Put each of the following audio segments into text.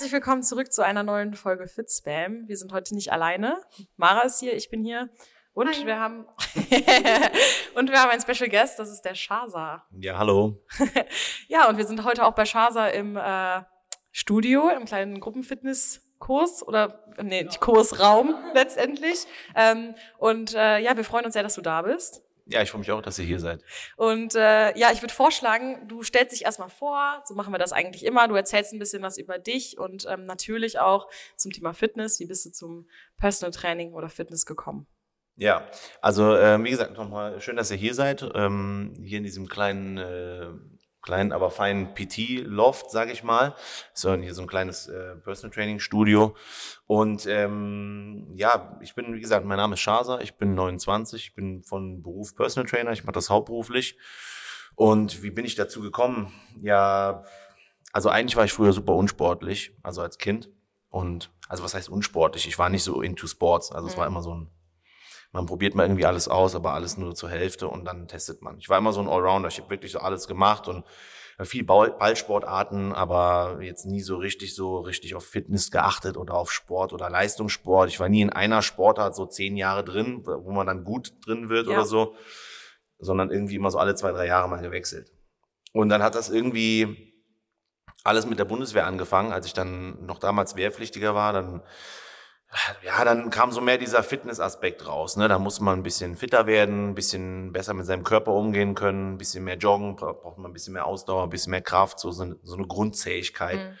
herzlich willkommen zurück zu einer neuen Folge Fit Spam. Wir sind heute nicht alleine. Mara ist hier, ich bin hier. Und Hi. wir haben und wir haben einen Special Guest, das ist der Shaza. Ja, hallo. Ja, und wir sind heute auch bei Shaza im äh, Studio, im kleinen Gruppenfitnesskurs oder nee, nicht Kursraum letztendlich. Ähm, und äh, ja, wir freuen uns sehr, dass du da bist. Ja, ich freue mich auch, dass ihr hier seid. Und äh, ja, ich würde vorschlagen, du stellst dich erstmal vor, so machen wir das eigentlich immer. Du erzählst ein bisschen was über dich und ähm, natürlich auch zum Thema Fitness. Wie bist du zum Personal Training oder Fitness gekommen? Ja, also ähm, wie gesagt, nochmal schön, dass ihr hier seid. Ähm, hier in diesem kleinen, äh, kleinen, aber feinen PT-Loft, sage ich mal. So, hier so ein kleines äh, Personal Training Studio. Und ähm, ja, ich bin, wie gesagt, mein Name ist Shaza, ich bin 29, ich bin von Beruf Personal Trainer, ich mache das hauptberuflich. Und wie bin ich dazu gekommen? Ja, also eigentlich war ich früher super unsportlich, also als Kind. Und also was heißt unsportlich? Ich war nicht so into Sports. Also es war immer so ein, man probiert mal irgendwie alles aus, aber alles nur zur Hälfte und dann testet man. Ich war immer so ein Allrounder. Ich habe wirklich so alles gemacht und äh, viel Ball- Ballsportarten, aber jetzt nie so richtig so richtig auf Fitness geachtet oder auf Sport oder Leistungssport. Ich war nie in einer Sportart so zehn Jahre drin, wo man dann gut drin wird Ja. oder so, sondern irgendwie immer so alle zwei, drei Jahre mal gewechselt. Und dann hat das irgendwie alles mit der Bundeswehr angefangen, als ich dann noch damals Wehrpflichtiger war, dann ja, dann kam so mehr dieser Fitnessaspekt raus. Ne? Da muss man ein bisschen fitter werden, ein bisschen besser mit seinem Körper umgehen können, ein bisschen mehr joggen, bra- braucht man ein bisschen mehr Ausdauer, ein bisschen mehr Kraft, so, so eine- so eine Grundzähigkeit. Mhm.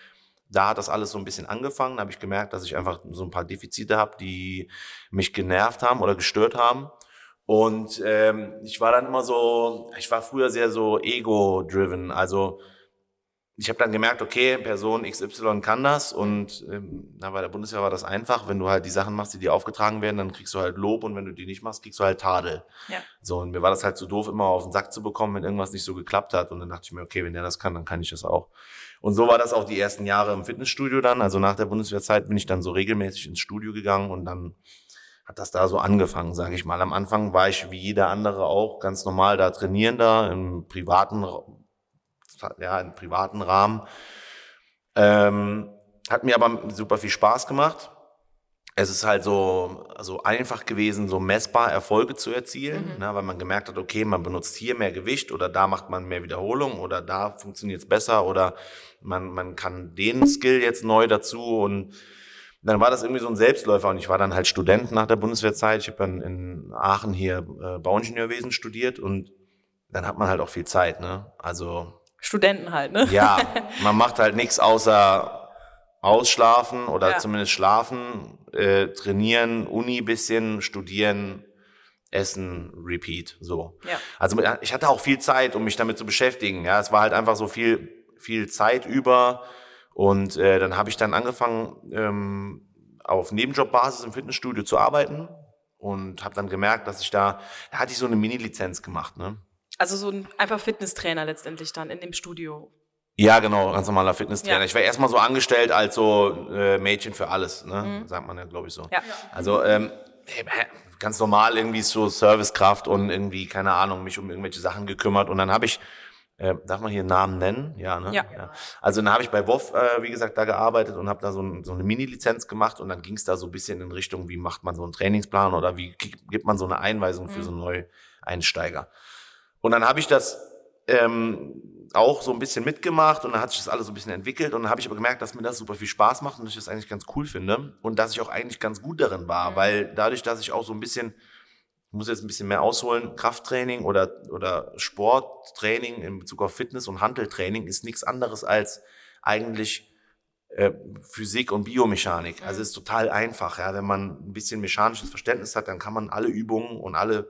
Da hat das alles so ein bisschen angefangen. Da habe ich gemerkt, dass ich einfach so ein paar Defizite habe, die mich genervt haben oder gestört haben. Und ähm, ich war dann immer so, ich war früher sehr so ego-driven. Also ich habe dann gemerkt, okay, Person XY kann das und ähm, na, bei der Bundeswehr war das einfach. Wenn du halt die Sachen machst, die dir aufgetragen werden, dann kriegst du halt Lob und wenn du die nicht machst, kriegst du halt Tadel. Ja. So, und mir war das halt so doof, immer auf den Sack zu bekommen, wenn irgendwas nicht so geklappt hat. Und dann dachte ich mir, okay, wenn der das kann, dann kann ich das auch. Und so war das auch die ersten Jahre im Fitnessstudio dann. Also nach der Bundeswehrzeit bin ich dann so regelmäßig ins Studio gegangen und dann hat das da so angefangen, sage ich mal. Am Anfang war ich wie jeder andere auch ganz normal da trainieren da im privaten, ja, im privaten Rahmen. Ähm, hat mir aber super viel Spaß gemacht. Es ist halt so, so einfach gewesen, so messbar Erfolge zu erzielen, ne, weil man gemerkt hat, okay, man benutzt hier mehr Gewicht oder da macht man mehr Wiederholung oder da funktioniert es besser oder man, man kann den Skill jetzt neu dazu und dann war das irgendwie so ein Selbstläufer und ich war dann halt Student nach der Bundeswehrzeit. Ich habe dann in Aachen hier äh, Bauingenieurwesen studiert und dann hat man halt auch viel Zeit, ne? Also Studenten halt, ne? ja, man macht halt nichts außer ausschlafen oder Ja. zumindest schlafen, äh, trainieren, Uni bisschen, studieren, essen, repeat, so. Ja. Also ich hatte auch viel Zeit, um mich damit zu beschäftigen. Ja, es war halt einfach so viel, viel Zeit über. Und äh, dann habe ich dann angefangen, ähm, auf Nebenjobbasis im Fitnessstudio zu arbeiten und habe dann gemerkt, dass ich da, da hatte ich so eine Mini-Lizenz gemacht, ne? Also so ein einfach Fitnesstrainer letztendlich dann in dem Studio. Ja, genau, ganz normaler Fitnesstrainer. Ja. Ich war erstmal so angestellt als so äh, Mädchen für alles, ne? Sagt man ja, glaube ich so. Mhm. Ja. Also ähm, ganz normal irgendwie so Servicekraft und irgendwie, keine Ahnung, mich um irgendwelche Sachen gekümmert. Und dann habe ich, äh, darf man hier Namen nennen? Ja, ne? Ja. Also dann habe ich bei WoW, äh, wie gesagt, da gearbeitet und habe da so, ein, so eine Mini-Lizenz gemacht und dann ging es da so ein bisschen in Richtung, wie macht man so einen Trainingsplan oder wie gi- gibt man so eine Einweisung für so Neueinsteiger. Und dann habe ich das ähm, auch so ein bisschen mitgemacht und dann hat sich das alles so ein bisschen entwickelt und dann habe ich aber gemerkt, dass mir das super viel Spaß macht und dass ich das eigentlich ganz cool finde und dass ich auch eigentlich ganz gut darin war, weil dadurch, dass ich auch so ein bisschen, ich muss jetzt ein bisschen mehr ausholen, Krafttraining oder, oder Sporttraining in Bezug auf Fitness und Handeltraining ist nichts anderes als eigentlich äh, Physik und Biomechanik. Also es ist total einfach, ja. Wenn man ein bisschen mechanisches Verständnis hat, dann kann man alle Übungen und alle,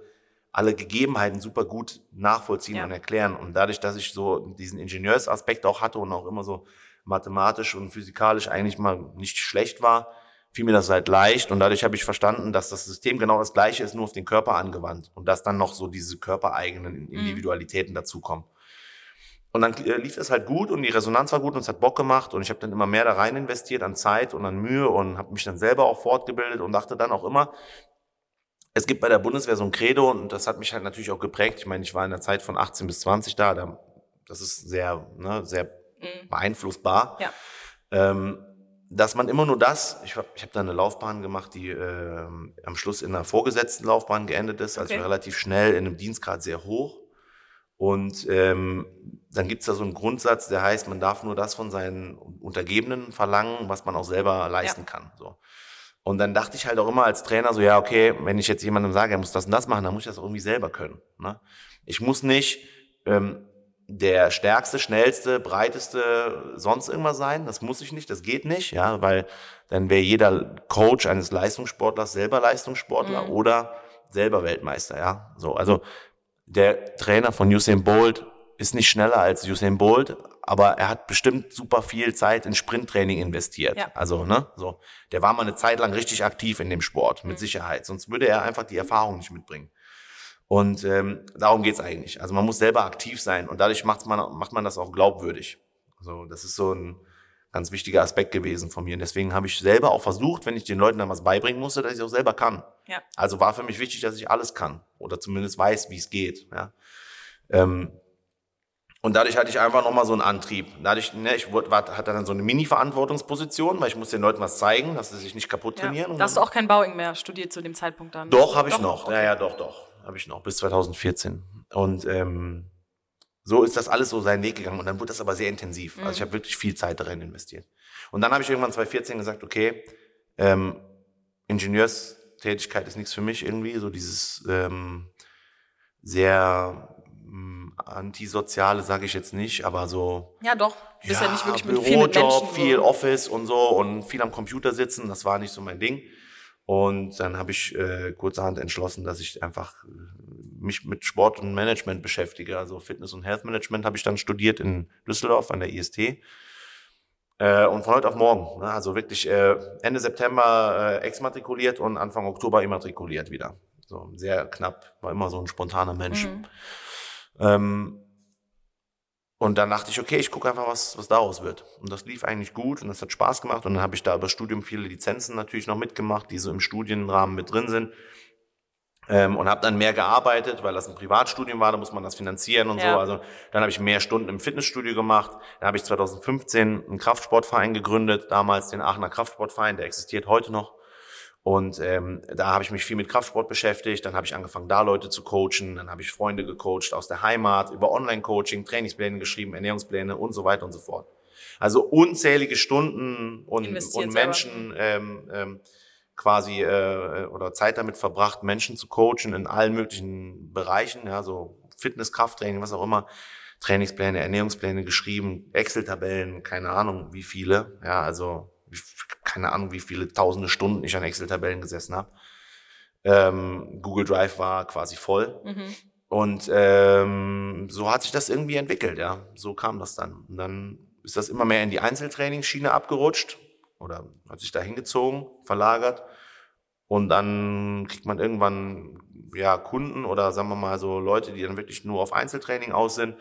alle Gegebenheiten super gut nachvollziehen Ja. und erklären. Und dadurch, dass ich so diesen Ingenieursaspekt auch hatte und auch immer so mathematisch und physikalisch eigentlich mal nicht schlecht war, fiel mir das halt leicht und dadurch habe ich verstanden, dass das System genau das gleiche ist, nur auf den Körper angewandt und dass dann noch so diese körpereigenen Individualitäten dazukommen. Und dann lief es halt gut und die Resonanz war gut und es hat Bock gemacht und ich habe dann immer mehr da rein investiert an Zeit und an Mühe und habe mich dann selber auch fortgebildet und dachte dann auch immer, es gibt bei der Bundeswehr so ein Credo und das hat mich halt natürlich auch geprägt. Ich meine, ich war in der Zeit von 18 bis 20 da, da das ist sehr, ne, sehr Mhm. beeinflussbar. Ja. Ähm, dass man immer nur das, ich habe ich hab da eine Laufbahn gemacht, die äh, am Schluss in einer vorgesetzten Laufbahn geendet ist, also Okay. relativ schnell in einem Dienstgrad sehr hoch. Und ähm, dann gibt's da so einen Grundsatz, der heißt, man darf nur das von seinen Untergebenen verlangen, was man auch selber leisten kann. So. Und dann dachte ich halt auch immer als Trainer so, ja, okay, wenn ich jetzt jemandem sage, er muss das und das machen, dann muss ich das auch irgendwie selber können. Ne? Ich muss nicht ähm, der stärkste, schnellste, breiteste, sonst irgendwas sein. Das muss ich nicht, das geht nicht, ja, weil dann wäre jeder Coach eines Leistungssportlers selber Leistungssportler Mhm. oder selber Weltmeister, ja. So, also der Trainer von Usain Bolt ist nicht schneller als Usain Bolt, aber er hat bestimmt super viel Zeit in Sprinttraining investiert. Ja. Also, ne, so. Der war mal eine Zeit lang richtig aktiv in dem Sport, mit Sicherheit. Sonst würde er einfach die Erfahrung nicht mitbringen. Und ähm, darum geht's eigentlich. Also man muss selber aktiv sein und dadurch macht's man, macht man das auch glaubwürdig. So, das ist so ein ganz wichtiger Aspekt gewesen von mir. Und deswegen habe ich selber auch versucht, wenn ich den Leuten dann was beibringen musste, dass ich auch selber kann. Ja. Also war für mich wichtig, dass ich alles kann oder zumindest weiß, wie es geht. Ja. Ähm, und dadurch hatte ich einfach nochmal so einen Antrieb. Dadurch, ne, ich wurde, war, hatte dann so eine Mini-Verantwortungsposition, weil ich muss den Leuten was zeigen, dass sie sich nicht kaputt trainieren. Ja. Und Da hast du auch kein Bauing mehr studiert zu dem Zeitpunkt dann? doch, habe ich noch. Okay. Ja, ja, doch, doch. Habe ich noch, bis 2014. Und ähm, so ist das alles so seinen Weg gegangen. Und dann wurde das aber sehr intensiv. Also Mhm. ich habe wirklich viel Zeit darin investiert. Und dann habe ich irgendwann 2014 gesagt, okay, ähm, Ingenieurstätigkeit ist nichts für mich irgendwie. So dieses ähm, sehr antisoziale, sage ich jetzt nicht, aber so Ja, doch. Bist ja, nicht wirklich mit Bürojob, Menschen. viel so. Office und so und viel am Computer sitzen, das war nicht so mein Ding. Und dann habe ich äh, kurzerhand entschlossen, dass ich einfach äh, mich mit Sport und Management beschäftige. Also Fitness und Health Management habe ich dann studiert in Düsseldorf an der IST. Äh, und von heute auf morgen, ne, also wirklich äh, Ende September äh, exmatrikuliert und Anfang Oktober immatrikuliert wieder. So sehr knapp, war immer so ein spontaner Mensch. Mhm. Ähm, und dann dachte ich, okay, ich gucke einfach, was, was daraus wird. Und das lief eigentlich gut und das hat Spaß gemacht. Und dann habe ich da über Studium viele Lizenzen natürlich noch mitgemacht, die so im Studienrahmen mit drin sind. Ähm, und habe dann mehr gearbeitet, weil das ein Privatstudium war, da muss man das finanzieren und Ja. so. Also dann habe ich mehr Stunden im Fitnessstudio gemacht. Dann habe ich 2015 einen Kraftsportverein gegründet, damals den Aachener Kraftsportverein, der existiert heute noch. Und ähm, da habe ich mich viel mit Kraftsport beschäftigt. Dann habe ich angefangen, da Leute zu coachen. Dann habe ich Freunde gecoacht aus der Heimat, über Online-Coaching, Trainingspläne geschrieben, Ernährungspläne und so weiter und so fort. Also unzählige Stunden und, Investiert und. Menschen ähm, ähm, quasi äh, oder Zeit damit verbracht, Menschen zu coachen in allen möglichen Bereichen, ja, so Fitness, Krafttraining, was auch immer. Trainingspläne, Ernährungspläne geschrieben, Excel-Tabellen, keine Ahnung wie viele, ja, also keine Ahnung wie viele tausende Stunden ich an Excel-Tabellen gesessen habe. Ähm, Google Drive war quasi voll. Mhm. Und ähm, so hat sich das irgendwie entwickelt, ja. So kam das dann. Und dann ist das immer mehr in die Einzeltrainingsschiene abgerutscht oder hat sich da hingezogen, verlagert. Und dann kriegt man irgendwann ja Kunden oder sagen wir mal so Leute, die dann wirklich nur auf Einzeltraining aus sind.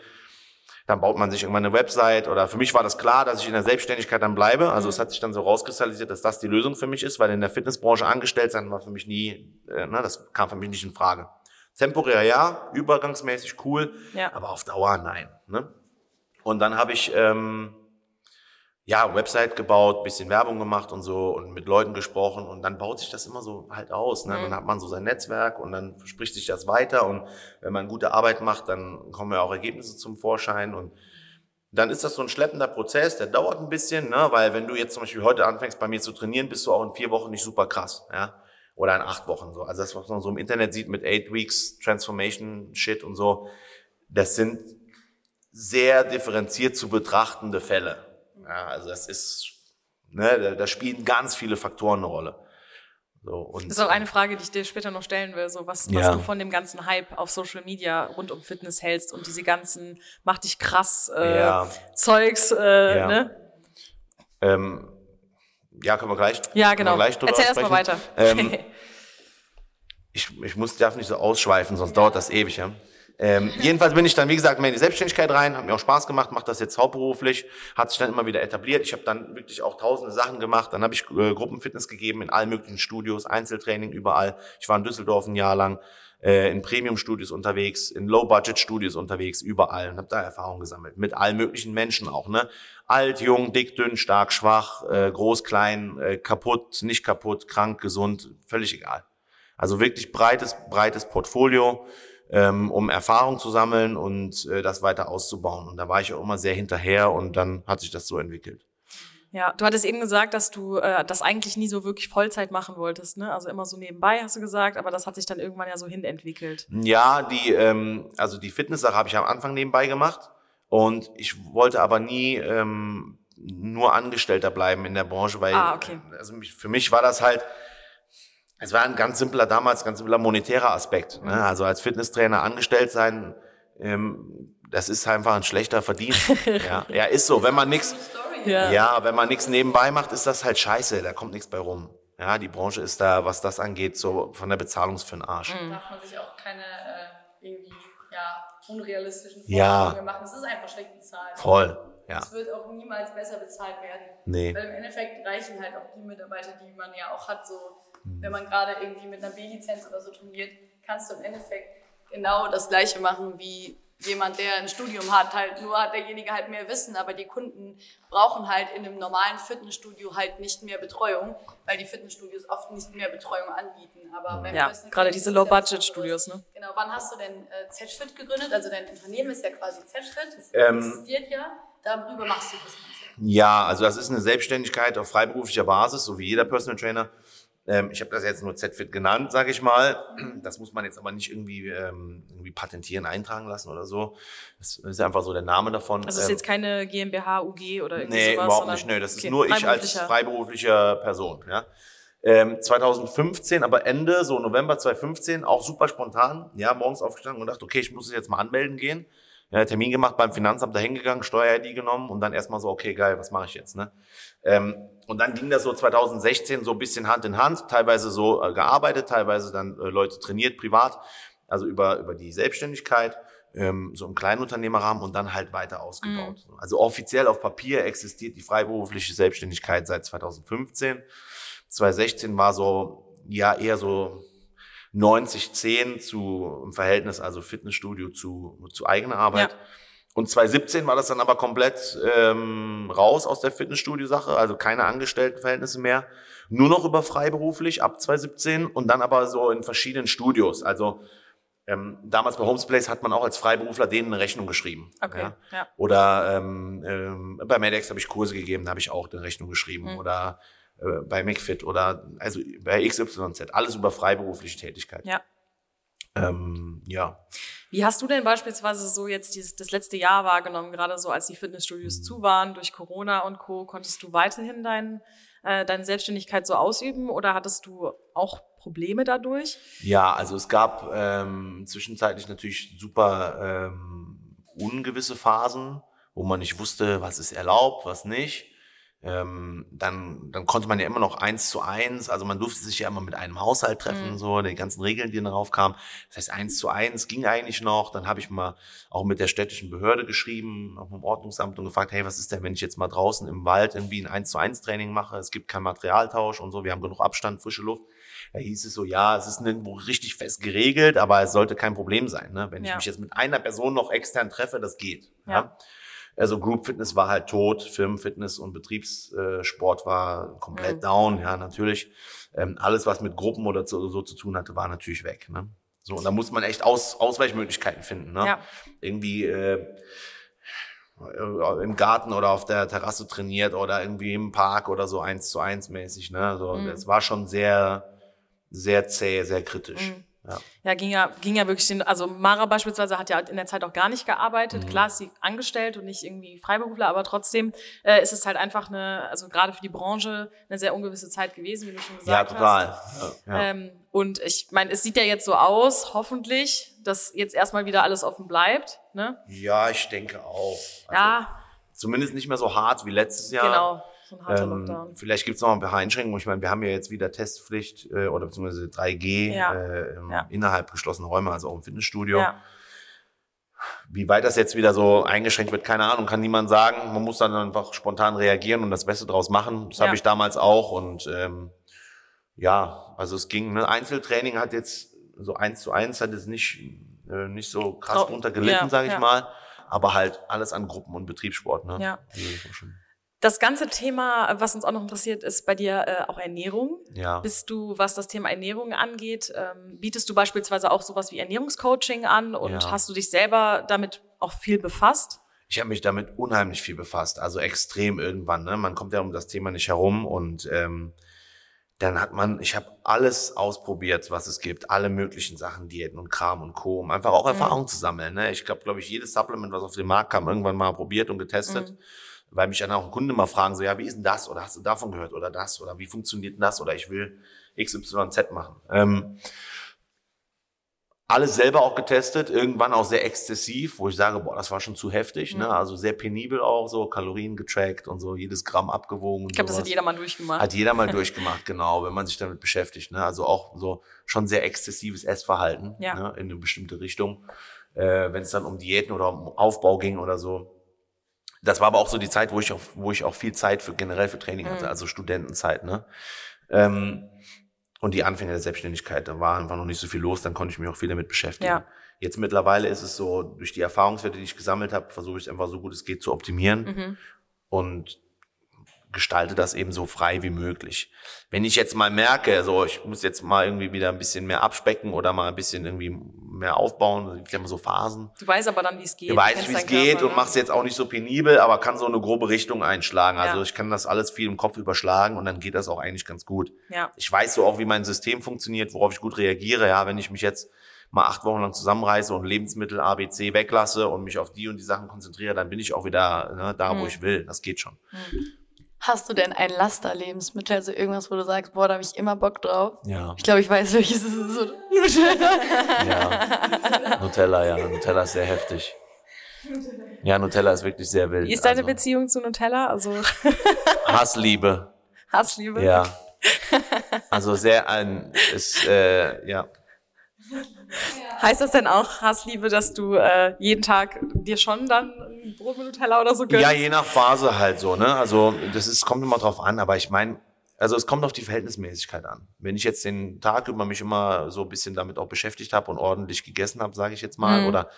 Dann baut man sich irgendwann eine Website oder für mich war das klar, dass ich in der Selbstständigkeit dann bleibe. Also Mhm. es hat sich dann so rauskristallisiert, dass das die Lösung für mich ist, weil in der Fitnessbranche angestellt sein war für mich nie, äh, ne, das kam für mich nicht in Frage. Temporär ja, übergangsmäßig cool, Ja. aber auf Dauer nein. Ne? Und dann habe ich ähm, ja Website gebaut, bisschen Werbung gemacht und so und mit Leuten gesprochen und dann baut sich das immer so halt aus. Ne? Mhm. Dann hat man so sein Netzwerk und dann spricht sich das weiter und wenn man gute Arbeit macht, dann kommen ja auch Ergebnisse zum Vorschein und dann ist das so ein schleppender Prozess, der dauert ein bisschen, ne? weil wenn du jetzt zum Beispiel heute anfängst bei mir zu trainieren, bist du auch in vier Wochen nicht super krass, ja, oder in acht Wochen so. Also das, was man so im Internet sieht mit eight weeks Transformation Shit und so, das sind sehr differenziert zu betrachtende Fälle. Ja, also das ist, ne, da, da spielen ganz viele Faktoren eine Rolle. So, und, Das ist auch eine Frage, die ich dir später noch stellen will, so was, was Ja. du von dem ganzen Hype auf Social Media rund um Fitness hältst und diese ganzen mach dich krass äh, Ja. Zeugs, äh, Ja. ne? ähm, ja, können wir gleich, Ja, genau. gleich Erzähl erst mal sprechen. weiter. Ähm, ich, ich muss, darf nicht so ausschweifen, sonst dauert das ewig, ja. Ähm, jedenfalls bin ich dann, wie gesagt, mehr in die Selbstständigkeit rein, hat mir auch Spaß gemacht, mache das jetzt hauptberuflich, hat sich dann immer wieder etabliert. Ich habe dann wirklich auch tausende Sachen gemacht. Dann habe ich äh, Gruppenfitness gegeben in allen möglichen Studios, Einzeltraining überall. Ich war in Düsseldorf ein Jahr lang, äh, in Premium-Studios unterwegs, in Low-Budget-Studios unterwegs, überall und habe da Erfahrung gesammelt. Mit allen möglichen Menschen auch, ne? Alt, jung, dick, dünn, stark, schwach, äh, groß, klein, äh, kaputt, nicht kaputt, krank, gesund, völlig egal. Also wirklich breites, breites Portfolio ähm, um Erfahrung zu sammeln und äh, das weiter auszubauen. Und da war ich auch immer sehr hinterher und dann hat sich das so entwickelt. Ja, du hattest eben gesagt, dass du äh, das eigentlich nie so wirklich Vollzeit machen wolltest, ne? Also immer so nebenbei, hast du gesagt, aber das hat sich dann irgendwann ja so hinentwickelt. Ja, die, ähm, also die Fitnesssache habe ich am Anfang nebenbei gemacht und ich wollte aber nie ähm, nur Angestellter bleiben in der Branche, weil ah, okay. also für mich war das halt, es war ein ganz simpler, damals ganz simpler monetärer Aspekt. Ne? Mhm. Also als Fitnesstrainer angestellt sein, ähm, das ist einfach ein schlechter Verdienst. ja, ja, ist so. Wenn man nichts, ja. ja, wenn man nichts nebenbei macht, ist das halt scheiße. Da kommt nichts bei rum. Ja, die Branche ist da, was das angeht, so von der Bezahlung für den Arsch. Mhm. Darf man sich auch keine äh, irgendwie ja, unrealistischen Vorstellungen ja. machen. Es ist einfach schlecht bezahlt. Voll. Ja. Es wird auch niemals besser bezahlt werden. Nee. Weil im Endeffekt reichen halt auch die Mitarbeiter, die man ja auch hat, so wenn man gerade irgendwie mit einer B-Lizenz oder so turniert, kannst du im Endeffekt genau das Gleiche machen wie jemand, der ein Studium hat. Halt nur hat derjenige halt mehr Wissen, aber die Kunden brauchen halt in einem normalen Fitnessstudio halt nicht mehr Betreuung, weil die Fitnessstudios oft nicht mehr Betreuung anbieten. Aber wenn ja, gerade diese Low-Budget-Studios. Ne? Genau. Wann hast du denn äh, ZFit gegründet? Also dein Unternehmen ist ja quasi ZFit. Das ähm, existiert ja. Darüber machst du das Ganze. Ja, also das ist eine Selbstständigkeit auf freiberuflicher Basis, so wie jeder Personal Trainer. Ähm, ich habe das jetzt nur ZFit genannt, sage ich mal. Das muss man jetzt aber nicht irgendwie, ähm, irgendwie patentieren, eintragen lassen oder so. Das ist einfach so der Name davon. Also es ist ähm, jetzt keine GmbH, UG oder irgendwie nee, sowas? überhaupt nicht. Nee, das okay, ist nur ich als freiberuflicher Person. Ja. Ähm, 2015, aber Ende, so November 2015, auch super spontan, ja, morgens aufgestanden und dachte, okay, ich muss es jetzt mal anmelden gehen. Ja, Termin gemacht beim Finanzamt dahin gegangen, Steuer-ID genommen und dann erstmal so, okay, geil, was mache ich jetzt? Ne? Ähm, und dann ging das so 2016 so ein bisschen Hand in Hand, teilweise so äh, gearbeitet, teilweise dann äh, Leute trainiert, privat, also über, über die Selbstständigkeit, ähm, so im Kleinunternehmerrahmen und dann halt weiter ausgebaut. Mhm. Also offiziell auf Papier existiert die freiberufliche Selbstständigkeit seit 2015. 2016 war so, ja, eher so 90-10 zu im Verhältnis, also Fitnessstudio zu, zu eigener Arbeit. Ja. Und 2017 war das dann aber komplett ähm, raus aus der Fitnessstudio-Sache, also keine Angestelltenverhältnisse mehr. Nur noch über freiberuflich ab 2017 und dann aber so in verschiedenen Studios. Also ähm, damals bei Homesplace hat man auch als Freiberufler denen eine Rechnung geschrieben. Okay. Ja? ja. Oder ähm, ähm, bei Medex habe ich Kurse gegeben, da habe ich auch eine Rechnung geschrieben. Mhm. Oder äh, bei McFit oder also bei XYZ, alles über freiberufliche Tätigkeit. Ja. Ähm, ja. Wie hast du denn beispielsweise so jetzt dieses, das letzte Jahr wahrgenommen, gerade so als die Fitnessstudios mhm. zu waren durch Corona und Co. Konntest du weiterhin dein, äh, deine Selbstständigkeit so ausüben oder hattest du auch Probleme dadurch? Ja, also es gab ähm, zwischenzeitlich natürlich super ähm, ungewisse Phasen, wo man nicht wusste, was ist erlaubt, was nicht ähm, dann, dann konnte man ja immer noch eins zu eins, also man durfte sich ja immer mit einem Haushalt treffen, mhm. so, die ganzen Regeln, die darauf kamen. Das heißt, eins zu eins ging eigentlich noch. Dann habe ich mal auch mit der städtischen Behörde geschrieben, auch mit dem Ordnungsamt und gefragt, hey, was ist denn, wenn ich jetzt mal draußen im Wald irgendwie ein eins zu eins Training mache? Es gibt kein Materialtausch und so, wir haben genug Abstand, frische Luft. Da hieß es so, ja, es ist nirgendwo richtig fest geregelt, aber es sollte kein Problem sein. Ne? Wenn ja. ich mich jetzt mit einer Person noch extern treffe, das geht. ja? ja? Also Group Fitness war halt tot, Firmenfitness und Betriebssport war komplett mhm. down, ja, natürlich. Ähm, alles, was mit Gruppen oder so, so, zu tun hatte, war natürlich weg. Ne? So, und da muss man echt Aus, Ausweichmöglichkeiten finden. Ne? Ja. Irgendwie äh, im Garten oder auf der Terrasse trainiert oder irgendwie im Park oder so eins zu eins mäßig. Ne? So, mhm. Das war schon sehr, sehr zäh, sehr kritisch. Mhm. Ja. ja, ging ja, ging ja wirklich den, also Mara beispielsweise hat ja in der Zeit auch gar nicht gearbeitet. Mhm. Klar ist sie angestellt und nicht irgendwie Freiberufler, aber trotzdem äh, ist es halt einfach eine, also gerade für die Branche eine sehr ungewisse Zeit gewesen, wie du schon gesagt ja, total. hast. Ja, Ähm, und ich meine, es sieht ja jetzt so aus, hoffentlich, dass jetzt erstmal wieder alles offen bleibt. Ne? Ja, ich denke auch. Also, ja. Zumindest nicht mehr so hart wie letztes Jahr. Genau. So ein harter ähm, Lockdown. Vielleicht gibt es noch ein paar Einschränkungen. Ich meine, wir haben ja jetzt wieder Testpflicht äh, oder beziehungsweise 3G ja. Äh, ja. innerhalb geschlossener Räume, also auch im Fitnessstudio. Ja. Wie weit das jetzt wieder so eingeschränkt wird, keine Ahnung, kann niemand sagen. Man muss dann einfach spontan reagieren und das Beste draus machen. Das habe ich damals auch. Und ähm, ja, also es ging. Ne? Einzeltraining hat jetzt so eins zu eins hat jetzt nicht äh, nicht so krass Trau- drunter gelitten, ja, sage ich mal. Aber halt alles an Gruppen und Betriebssport. Ne? Ja. Das ganze Thema, was uns auch noch interessiert, ist bei dir äh, auch Ernährung. Ja. Bist du, was das Thema Ernährung angeht, ähm, bietest du beispielsweise auch sowas wie Ernährungscoaching an und Ja. hast du dich selber damit auch viel befasst? Ich habe mich damit unheimlich viel befasst, also extrem irgendwann. Ne? Man kommt ja um das Thema nicht herum und ähm, dann hat man, ich habe alles ausprobiert, was es gibt, alle möglichen Sachen, Diäten und Kram und Co, um einfach auch Mhm. Erfahrung zu sammeln. Ne? Ich glaube, glaube ich, jedes Supplement, was auf den Markt kam, irgendwann mal probiert und getestet, Mhm. Weil mich dann auch Kunden mal fragen, so ja, wie ist denn das oder hast du davon gehört oder das oder wie funktioniert denn das oder ich will XYZ machen. Ähm, alles selber auch getestet, irgendwann auch sehr exzessiv, wo ich sage, boah, das war schon zu heftig, Mhm. ne? Also sehr penibel auch, so Kalorien getrackt und so, jedes Gramm abgewogen. Ich glaube, das hat jeder mal durchgemacht. Hat jeder mal durchgemacht, genau, wenn man sich damit beschäftigt, ne? Also auch so schon sehr exzessives Essverhalten, Ja. ne? In eine bestimmte Richtung. Äh, wenn es dann um Diäten oder um Aufbau ging oder so. Das war aber auch so die Zeit, wo ich auch, wo ich auch viel Zeit für generell für Training hatte, Mhm. also Studentenzeit, ne? Ähm, und die Anfänge der Selbstständigkeit, da war einfach noch nicht so viel los, dann konnte ich mich auch viel damit beschäftigen. Ja. Jetzt mittlerweile ist es so, durch die Erfahrungswerte, die ich gesammelt habe, versuche ich es einfach so gut es geht zu optimieren Mhm. und gestalte das eben so frei wie möglich. Wenn ich jetzt mal merke, so ich muss jetzt mal irgendwie wieder ein bisschen mehr abspecken oder mal ein bisschen irgendwie mehr aufbauen, gibt ja immer so Phasen. Du weißt aber dann, wie es geht. Du weißt, wie es geht Körper, und ne? machst jetzt auch nicht so penibel, aber kann so eine grobe Richtung einschlagen. Also Ja. ich kann das alles viel im Kopf überschlagen und dann geht das auch eigentlich ganz gut. Ja. Ich weiß so auch, wie mein System funktioniert, worauf ich gut reagiere. Ja, wenn ich mich jetzt mal acht Wochen lang zusammenreiße und Lebensmittel A, B, C weglasse und mich auf die und die Sachen konzentriere, dann bin ich auch wieder ne, da, wo Mhm. ich will. Das geht schon. Hast du denn ein Laster-Lebensmittel, also irgendwas, wo du sagst, boah, da habe ich immer Bock drauf? Ja. Ich glaube, ich weiß, welches es ist. So- Ja. Nutella, ja. Nutella ist sehr heftig. Ja, Nutella ist wirklich sehr wild. Wie ist deine also, Beziehung zu Nutella? Also Hassliebe. Hassliebe? Ja. Also sehr ein, ist, äh, ja. Heißt das denn auch Hassliebe, dass du äh, jeden Tag dir schon dann ein Brot mit Nutella oder so gönnst? Ja, je nach Phase halt so, ne? Also das ist, kommt immer drauf an, aber ich meine, also es kommt auf die Verhältnismäßigkeit an. Wenn ich jetzt den Tag über mich immer so ein bisschen damit auch beschäftigt habe und ordentlich gegessen habe, sage ich jetzt mal, Mhm. oder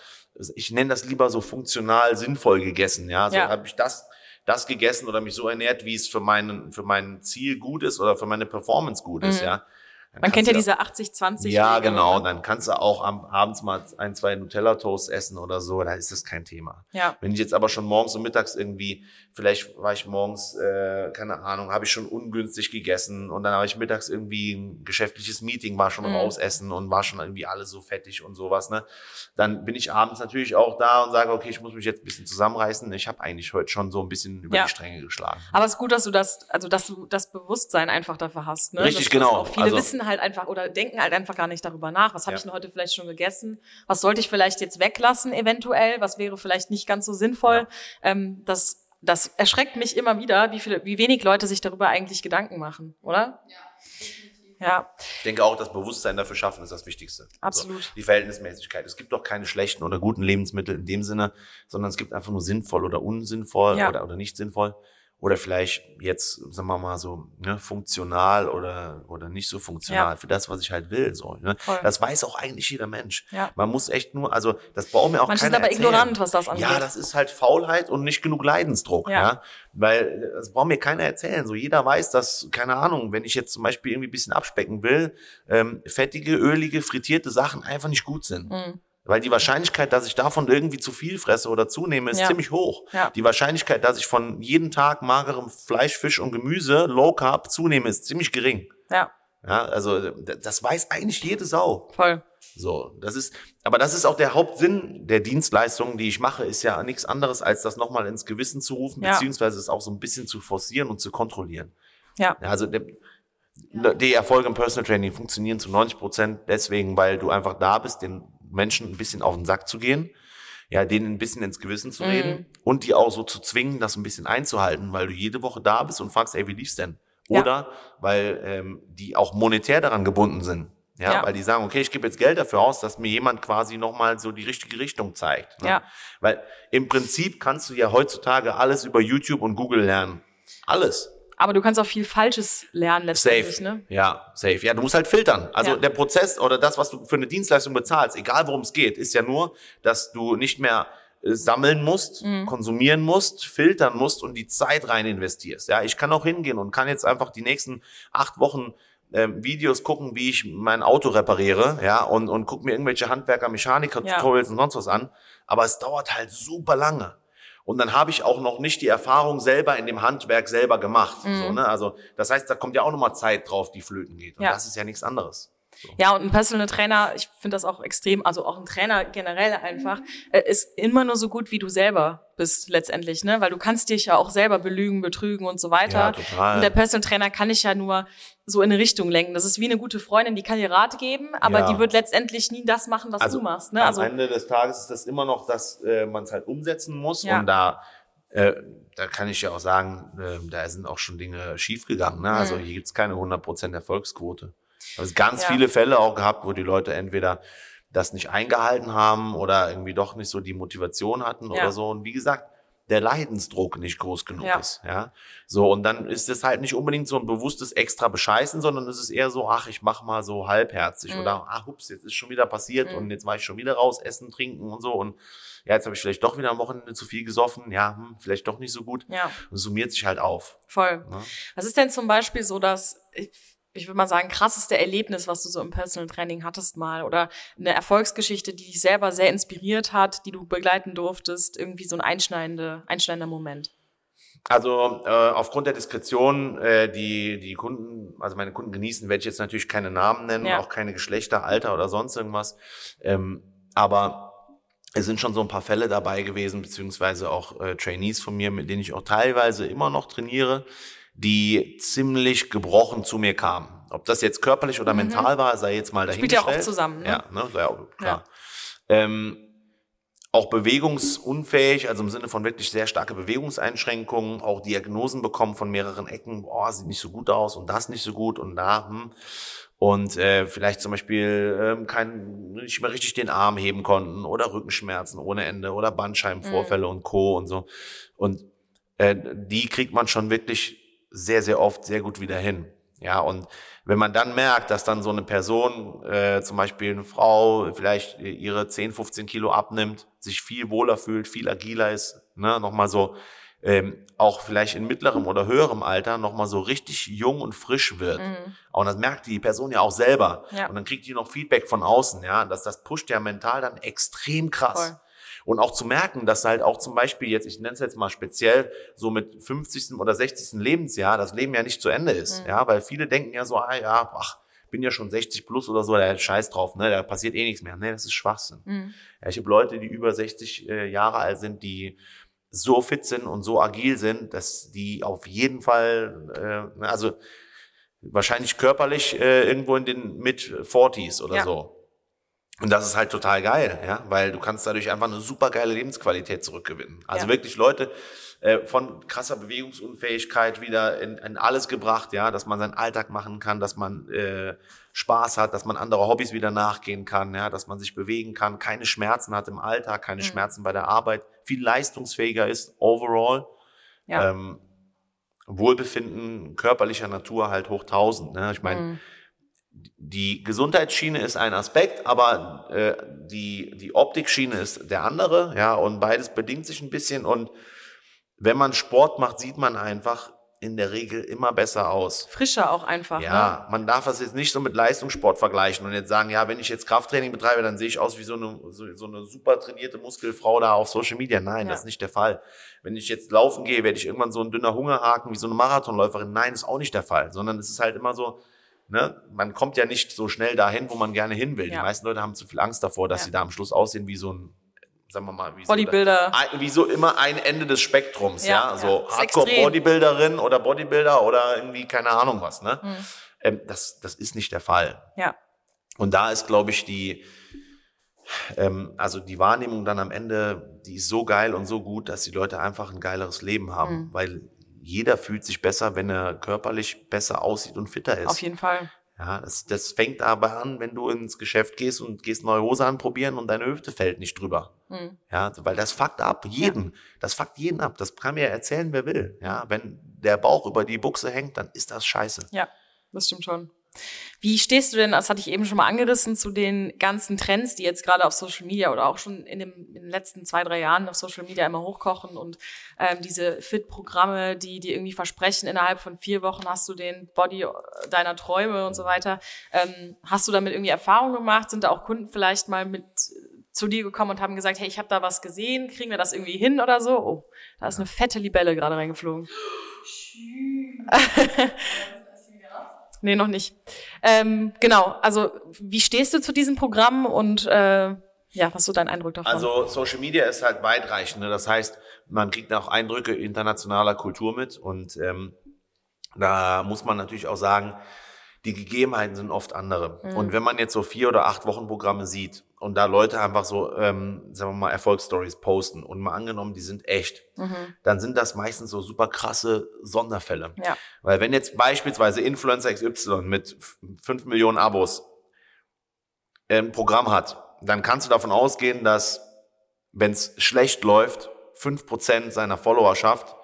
ich nenne das lieber so funktional sinnvoll gegessen, ja. So Ja. habe ich das das gegessen oder mich so ernährt, wie es für meinen für mein Ziel gut ist oder für meine Performance gut ist, Mhm. ja. Man kennt ja du diese 80-20. Ja, Regel, genau. ne? Dann kannst du auch am, abends mal ein, zwei Nutella-Toasts essen oder so. Da ist das kein Thema. Ja. Wenn ich jetzt aber schon morgens und mittags irgendwie, vielleicht war ich morgens, äh, keine Ahnung, habe ich schon ungünstig gegessen und dann habe ich mittags irgendwie ein geschäftliches Meeting, war schon Mhm. raus essen und war schon irgendwie alles so fettig und sowas, ne? Dann bin ich abends natürlich auch da und sage, okay, ich muss mich jetzt ein bisschen zusammenreißen. Ich habe eigentlich heute schon so ein bisschen über Ja. die Stränge geschlagen. Aber es ist gut, dass du das, also dass du das Bewusstsein einfach dafür hast. Ne? Richtig, dass genau. Auch viele Also- wissen halt einfach oder denken halt einfach gar nicht darüber nach. Was habe Ja. ich denn heute vielleicht schon gegessen? Was sollte ich vielleicht jetzt weglassen eventuell? Was wäre vielleicht nicht ganz so sinnvoll? Ähm, das, das erschreckt mich immer wieder, wie viele, wie wenig Leute sich darüber eigentlich Gedanken machen, oder? Ja, Ich denke auch, das Bewusstsein dafür schaffen ist das Wichtigste. Absolut. So, die Verhältnismäßigkeit. Es gibt doch keine schlechten oder guten Lebensmittel in dem Sinne, sondern es gibt einfach nur sinnvoll oder unsinnvoll Ja. oder, oder nicht sinnvoll. Oder vielleicht jetzt, sagen wir mal so, ne, funktional oder, oder nicht so funktional Ja. für das, was ich halt will. So, ne? Voll. Das weiß auch eigentlich jeder Mensch. Ja. Man muss echt nur, also das braucht mir auch manche sind keiner aber erzählen. ignorant, was das angeht. Ja, das ist halt Faulheit und nicht genug Leidensdruck, Ja. ja. Weil das braucht mir keiner erzählen. So jeder weiß, dass, keine Ahnung, wenn ich jetzt zum Beispiel irgendwie ein bisschen abspecken will, ähm, fettige, ölige, frittierte Sachen einfach nicht gut sind. Mhm. Weil die Wahrscheinlichkeit, dass ich davon irgendwie zu viel fresse oder zunehme, ist Ja. ziemlich hoch. Ja. Die Wahrscheinlichkeit, dass ich von jeden Tag magerem Fleisch, Fisch und Gemüse, Low Carb zunehme, ist ziemlich gering. Ja, Ja, also das weiß eigentlich jede Sau. voll. So, das ist, aber das ist auch der Hauptsinn der Dienstleistungen, die ich mache, ist ja nichts anderes, als das nochmal ins Gewissen zu rufen, Ja. beziehungsweise es auch so ein bisschen zu forcieren und zu kontrollieren. Ja. Also der, die Erfolge im Personal Training funktionieren zu 90 Prozent deswegen, weil du einfach da bist, den Menschen ein bisschen auf den Sack zu gehen, ja, denen ein bisschen ins Gewissen zu Mhm. reden und die auch so zu zwingen, das ein bisschen einzuhalten, weil du jede Woche da bist und fragst, ey, wie lief's denn? Ja. Oder weil ähm, die auch monetär daran gebunden sind. Ja, Ja. weil die sagen, okay, ich gebe jetzt Geld dafür aus, dass mir jemand quasi nochmal so die richtige Richtung zeigt. Ne? Ja. Weil im Prinzip kannst du ja heutzutage alles über YouTube und Google lernen. Alles. Aber du kannst auch viel Falsches lernen letztendlich, Safe. ne? Ja, safe. Ja, du musst halt filtern. Also Ja. der Prozess oder das, was du für eine Dienstleistung bezahlst, egal worum es geht, ist ja nur, dass du nicht mehr äh, sammeln musst, Mhm. konsumieren musst, filtern musst und die Zeit rein investierst. Ja, ich kann auch hingehen und kann jetzt einfach die nächsten acht Wochen ähm, Videos gucken, wie ich mein Auto repariere, ja, und, und guck mir irgendwelche Handwerker, Mechaniker, Ja. Tutorials und sonst was an. Aber es dauert halt super lange. Und dann habe ich auch noch nicht die Erfahrung selber in dem Handwerk selber gemacht. Mhm. So, ne? Also das heißt, da kommt ja auch nochmal Zeit drauf, die flöten geht. Und Ja. das ist ja nichts anderes. Ja, und ein Personal Trainer, ich finde das auch extrem, also auch ein Trainer generell einfach, äh, ist immer nur so gut, wie du selber bist letztendlich, ne? Weil du kannst dich ja auch selber belügen, betrügen und so weiter. Ja, total. Und der Personal Trainer kann dich ja nur so in eine Richtung lenken. Das ist wie eine gute Freundin, die kann dir Rat geben, aber Ja. die wird letztendlich nie das machen, was du machst. Ne? am Also Ende des Tages ist das immer noch, dass äh, man es halt umsetzen muss. Ja. Und da, äh, da kann ich ja auch sagen, äh, da sind auch schon Dinge schiefgegangen. Ne? Also hier gibt's keine 100% Erfolgsquote. Also ganz Ja. viele Fälle auch gehabt, wo die Leute entweder das nicht eingehalten haben oder irgendwie doch nicht so die Motivation hatten Ja. oder so. Und wie gesagt, der Leidensdruck nicht groß genug Ja. ist. Ja, so und dann ist es halt nicht unbedingt so ein bewusstes extra bescheißen, sondern es ist eher so, ach, ich mach mal so halbherzig Mhm. oder ach, hups, jetzt ist schon wieder passiert Mhm. und jetzt war ich schon wieder raus, essen, trinken und so und ja, jetzt habe ich vielleicht doch wieder am Wochenende zu viel gesoffen, ja, hm, vielleicht doch nicht so gut. ja, Und es summiert sich halt auf. voll. Ne? Was ist denn zum Beispiel so das, ich, würde mal sagen, krasseste Erlebnis, was du so im Personal Training hattest mal oder eine Erfolgsgeschichte, die dich selber sehr inspiriert hat, die du begleiten durftest, irgendwie so ein einschneidender, einschneidender Moment? Also äh, aufgrund der Diskretion, äh, die die Kunden, also meine Kunden genießen, werde ich jetzt natürlich keine Namen nennen, Ja. auch keine Geschlechter, Alter oder sonst irgendwas. Ähm, aber es sind schon so ein paar Fälle dabei gewesen, beziehungsweise auch äh, Trainees von mir, mit denen ich auch teilweise immer noch trainiere, die ziemlich gebrochen zu mir kamen. Ob das jetzt körperlich oder mental war, sei jetzt mal Mhm. Spielt ja auch dahingestellt. oft zusammen, ne? Ja, ne? Ja, klar. Ähm, auch bewegungsunfähig, also im Sinne von wirklich sehr starke Bewegungseinschränkungen, auch Diagnosen bekommen von mehreren Ecken, boah, sieht nicht so gut aus und das nicht so gut und da, hm. Und äh, vielleicht zum Beispiel ähm, kein, nicht mehr richtig den Arm heben konnten oder Rückenschmerzen ohne Ende oder Bandscheibenvorfälle und Co. und so. Und äh, die kriegt man schon wirklich sehr, sehr oft sehr gut wieder hin. Ja, und wenn man dann merkt, dass dann so eine Person, äh, zum Beispiel eine Frau, vielleicht ihre 10, 15 Kilo abnimmt, sich viel wohler fühlt, viel agiler ist, ne, nochmal so, ähm, auch vielleicht in mittlerem oder höherem Alter nochmal so richtig jung und frisch wird. Und das merkt die Person ja auch selber. Mhm. Ja. Und dann kriegt die noch Feedback von außen, ja. Das, das pusht ja mental dann extrem krass. Voll. Und auch zu merken, dass halt auch zum Beispiel jetzt, ich nenne es jetzt mal speziell, so mit 50. oder 60. Lebensjahr das Leben ja nicht zu Ende ist. Mhm. Ja, weil viele denken ja so, ah ja, ach, bin ja schon 60 plus oder so, der scheiß drauf, ne, da passiert eh nichts mehr. Nee, das ist Schwachsinn. Mhm. Ja, ich habe Leute, die über 60 äh, Jahre alt sind, die so fit sind und so agil sind, dass die auf jeden Fall, äh, also wahrscheinlich körperlich äh, irgendwo in den Mid-40s oder Ja. so. Und das ist halt total geil, ja, weil du kannst dadurch einfach eine super geile Lebensqualität zurückgewinnen. Also Ja. wirklich Leute äh, von krasser Bewegungsunfähigkeit wieder in, in alles gebracht, ja, dass man seinen Alltag machen kann, dass man äh, Spaß hat, dass man andere Hobbys wieder nachgehen kann, ja, dass man sich bewegen kann, keine Schmerzen hat im Alltag, keine Mhm. Schmerzen bei der Arbeit, viel leistungsfähiger ist overall. Ja. Ähm, Wohlbefinden körperlicher Natur halt hoch 1000. Ne? Ich meine, Mhm. Die Gesundheitsschiene ist ein Aspekt, aber äh, die, die Optikschiene ist der andere, ja, und beides bedingt sich ein bisschen und wenn man Sport macht, sieht man einfach in der Regel immer besser aus. Frischer auch einfach. Ne? Ja, man darf das jetzt nicht so mit Leistungssport vergleichen und jetzt sagen, ja, wenn ich jetzt Krafttraining betreibe, dann sehe ich aus wie so eine, so, so eine super trainierte Muskelfrau da auf Social Media. Nein, Ja. das ist nicht der Fall. Wenn ich jetzt laufen gehe, werde ich irgendwann so ein dünner Hungerhaken wie so eine Marathonläuferin. Nein, ist auch nicht der Fall, sondern es ist halt immer so, ne, man kommt ja nicht so schnell dahin, wo man gerne hin will. Die Ja. meisten Leute haben zu viel Angst davor, dass Ja. sie da am Schluss aussehen wie so ein, sagen wir mal, wie Bodybuilder. so, ein, wie so immer ein Ende des Spektrums, Ja, ja. ja. So Ist Hardcore extrem. Bodybuilderin oder Bodybuilder oder irgendwie keine Ahnung was, ne? Mhm. Ähm, das, das ist nicht der Fall. Ja. Und da ist, glaube ich, die, ähm, also die Wahrnehmung dann am Ende, die ist so geil und so gut, dass die Leute einfach ein geileres Leben haben, Mhm. weil jeder fühlt sich besser, wenn er körperlich besser aussieht und fitter ist. Auf jeden Fall. Ja, das, das fängt aber an, wenn du ins Geschäft gehst und gehst neue Hose anprobieren und deine Hüfte fällt nicht drüber. Mhm. Ja, weil das fuckt ab, jeden. Das fuckt jeden ab. Das kann mir erzählen, wer will. Ja, wenn der Bauch über die Buchse hängt, dann ist das scheiße. Ja, das stimmt schon. Wie stehst du denn, das hatte ich eben schon mal angerissen, zu den ganzen Trends, die jetzt gerade auf Social Media oder auch schon in, dem, in den letzten zwei, drei Jahren auf Social Media immer hochkochen und ähm, diese Fit-Programme, die die irgendwie versprechen, innerhalb von vier Wochen hast du den Body deiner Träume und so weiter. Ähm, hast du damit irgendwie Erfahrung gemacht? Sind da auch Kunden vielleicht mal mit zu dir gekommen und haben gesagt, hey, ich habe da was gesehen, kriegen wir das irgendwie hin oder so? Oh, da ist eine fette Libelle gerade reingeflogen. Nee, noch nicht. Ähm, genau, also wie stehst du zu diesem Programm und äh, ja, was ist so dein Eindruck davon? Also Social Media ist halt weitreichend. Ne? Das heißt, man kriegt auch Eindrücke internationaler Kultur mit und ähm, da muss man natürlich auch sagen, die Gegebenheiten sind oft andere. Mhm. Und wenn man jetzt so vier oder acht Wochen Programme sieht und da Leute einfach so, ähm, sagen wir mal, Erfolgsstories posten und mal angenommen, die sind echt, mhm. dann sind das meistens so super krasse Sonderfälle. Ja. Weil wenn jetzt beispielsweise Influencer XY mit fünf Millionen Abos ein ähm, Programm hat, dann kannst du davon ausgehen, dass, wenn es schlecht läuft, fünf Prozent seiner Followerschaft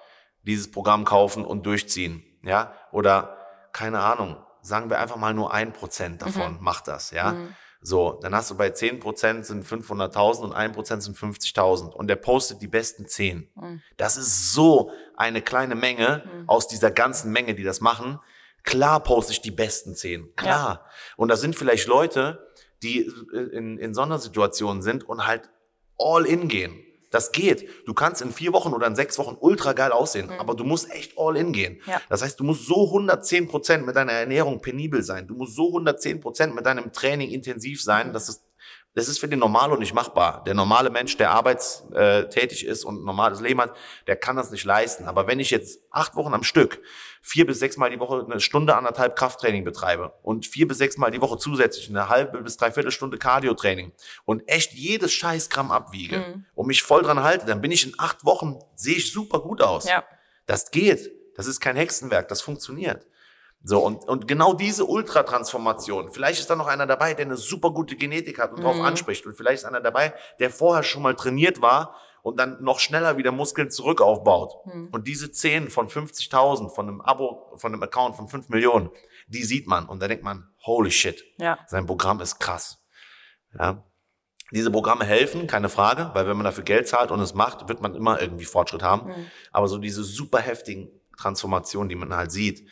dieses Programm kaufen und durchziehen. Ja, oder keine Ahnung, sagen wir einfach mal nur ein Prozent davon mhm. macht das, ja. Mhm. So, dann hast du bei zehn Prozent sind 500.000 und ein Prozent sind 50.000 und der postet die besten zehn. Mhm. Das ist so eine kleine Menge mhm. aus dieser ganzen Menge, die das machen. Klar poste ich die besten zehn, klar. Ja. Und da sind vielleicht Leute, die in, in Sondersituationen sind und halt all in gehen. Das geht. Du kannst in vier Wochen oder in sechs Wochen ultra geil aussehen, mhm. aber du musst echt all in gehen. Ja. Das heißt, du musst so 110 Prozent mit deiner Ernährung penibel sein. Du musst so 110 Prozent mit deinem Training intensiv sein, mhm. dass es das ist für den Normalo nicht machbar. Der normale Mensch, der arbeitstätig ist und ein normales Leben hat, der kann das nicht leisten. Aber wenn ich jetzt acht Wochen am Stück vier bis sechs Mal die Woche eine Stunde, anderthalb Krafttraining betreibe und vier bis sechs Mal die Woche zusätzlich eine halbe bis dreiviertel Stunde Cardio-Training und echt jedes Scheißgramm abwiege mhm. und mich voll dran halte, dann bin ich in acht Wochen, sehe ich super gut aus. Ja. Das geht. Das ist kein Hexenwerk. Das funktioniert. So, und, und genau diese Ultratransformation, vielleicht ist da noch einer dabei, der eine super gute Genetik hat und mhm. darauf anspricht. Und vielleicht ist einer dabei, der vorher schon mal trainiert war und dann noch schneller wieder Muskeln zurück aufbaut. Mhm. Und diese 10 von 50.000, von einem Abo, von einem Account von 5 Millionen, die sieht man. Und da denkt man, holy shit, ja. sein Programm ist krass. Ja. Diese Programme helfen, keine Frage, weil wenn man dafür Geld zahlt und es macht, wird man immer irgendwie Fortschritt haben. Mhm. Aber so diese super heftigen Transformationen, die man halt sieht,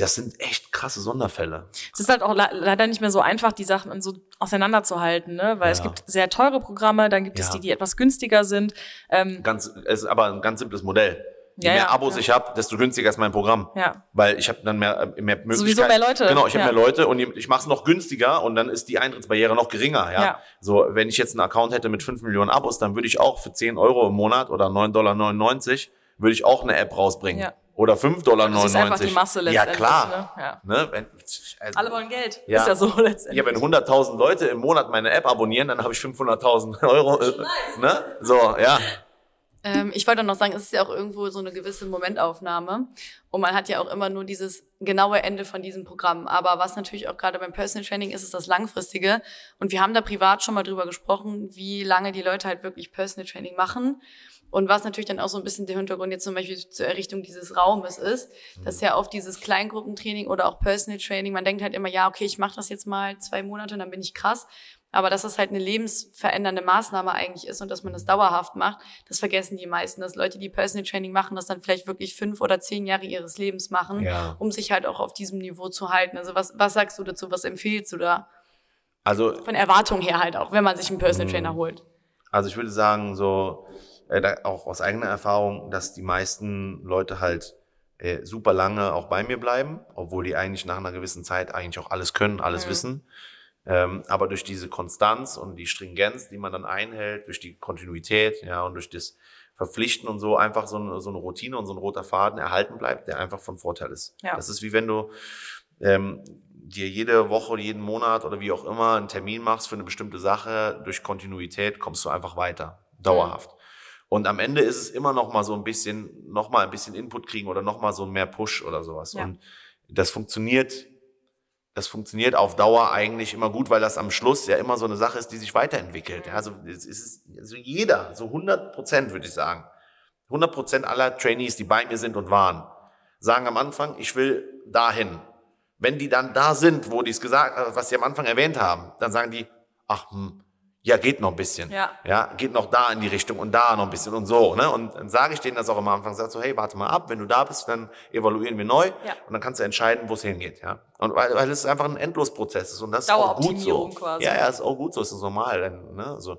das sind echt krasse Sonderfälle. Es ist halt auch leider nicht mehr so einfach, die Sachen so auseinanderzuhalten, ne? Weil ja. es gibt sehr teure Programme, dann gibt ja. es die, die etwas günstiger sind. Ähm, ganz, es ist aber ein ganz simples Modell. Je ja, mehr Abos ich habe, desto günstiger ist mein Programm. Ja. Weil ich habe dann mehr, äh, mehr Möglichkeiten. Sowieso mehr Leute. Genau, ich habe mehr Leute und ich mache es noch günstiger und dann ist die Eintrittsbarriere noch geringer. Ja? ja. So, wenn ich jetzt einen Account hätte mit 5 Millionen Abos, dann würde ich auch für 10 Euro im Monat oder 9,99 Dollar würde ich auch eine App rausbringen. Ja. Oder 5,99 Dollar. Das ist einfach die Masse letztendlich. Ja, klar. Ne? Ja. Ne? Wenn, also, Alle wollen Geld. Ja. Ist ja so letztendlich. Ja, wenn 100.000 Leute im Monat meine App abonnieren, dann habe ich 500.000 Euro. Äh, nice. Ne? So, ja. Ähm, ich wollte noch sagen, es ist ja auch irgendwo so eine gewisse Momentaufnahme. Und man hat ja auch immer nur dieses genaue Ende von diesem Programm. Aber was natürlich auch gerade beim Personal Training ist, ist das Langfristige. Und wir haben da privat schon mal drüber gesprochen, wie lange die Leute halt wirklich Personal Training machen. Und was natürlich dann auch so ein bisschen der Hintergrund jetzt zum Beispiel zur Errichtung dieses Raumes ist, dass ja oft dieses Kleingruppentraining oder auch Personal Training, man denkt halt immer, ja, okay, ich mache das jetzt mal zwei Monate und dann bin ich krass. Aber dass das halt eine lebensverändernde Maßnahme eigentlich ist und dass man das dauerhaft macht, das vergessen die meisten. Dass Leute, die Personal Training machen, das dann vielleicht wirklich fünf oder zehn Jahre ihres Lebens machen, ja. um sich halt auch auf diesem Niveau zu halten. Also was, was sagst du dazu? Was empfiehlst du da? Also von Erwartung her halt auch, wenn man sich einen Personal hm. Trainer holt. Also ich würde sagen, so äh, auch aus eigener Erfahrung, dass die meisten Leute halt äh, super lange auch bei mir bleiben, obwohl die eigentlich nach einer gewissen Zeit eigentlich auch alles können, alles mhm. wissen. Ähm, aber durch diese Konstanz und die Stringenz, die man dann einhält, durch die Kontinuität, ja, und durch das Verpflichten und so einfach so eine, so eine Routine und so ein roter Faden erhalten bleibt, der einfach von Vorteil ist. Ja. Das ist wie wenn du ähm, dir jede Woche, jeden Monat oder wie auch immer einen Termin machst für eine bestimmte Sache, durch Kontinuität kommst du einfach weiter, dauerhaft. Mhm. Und am Ende ist es immer noch mal so ein bisschen, noch mal ein bisschen Input kriegen oder noch mal so mehr Push oder sowas. Ja. Und das funktioniert, das funktioniert auf Dauer eigentlich immer gut, weil das am Schluss ja immer so eine Sache ist, die sich weiterentwickelt. Ja, also es ist also jeder, so 100 Prozent würde ich sagen, 100 Prozent aller Trainees, die bei mir sind und waren, sagen am Anfang, ich will dahin. Wenn die dann da sind, wo die es gesagt, was sie am Anfang erwähnt haben, dann sagen die, ach, hm, ja, geht noch ein bisschen. Ja. ja, geht noch da in die Richtung und da noch ein bisschen und so. Ne? Und dann sage ich denen das auch am Anfang, sag so, hey, warte mal ab, wenn du da bist, dann evaluieren wir neu Ja. und dann kannst du entscheiden, wo es hingeht. Ja? Und weil, weil es einfach ein Endlosprozess ist und das ist auch gut so. Quasi. Ja, ja, ist auch gut so, ist normal. Ne? also,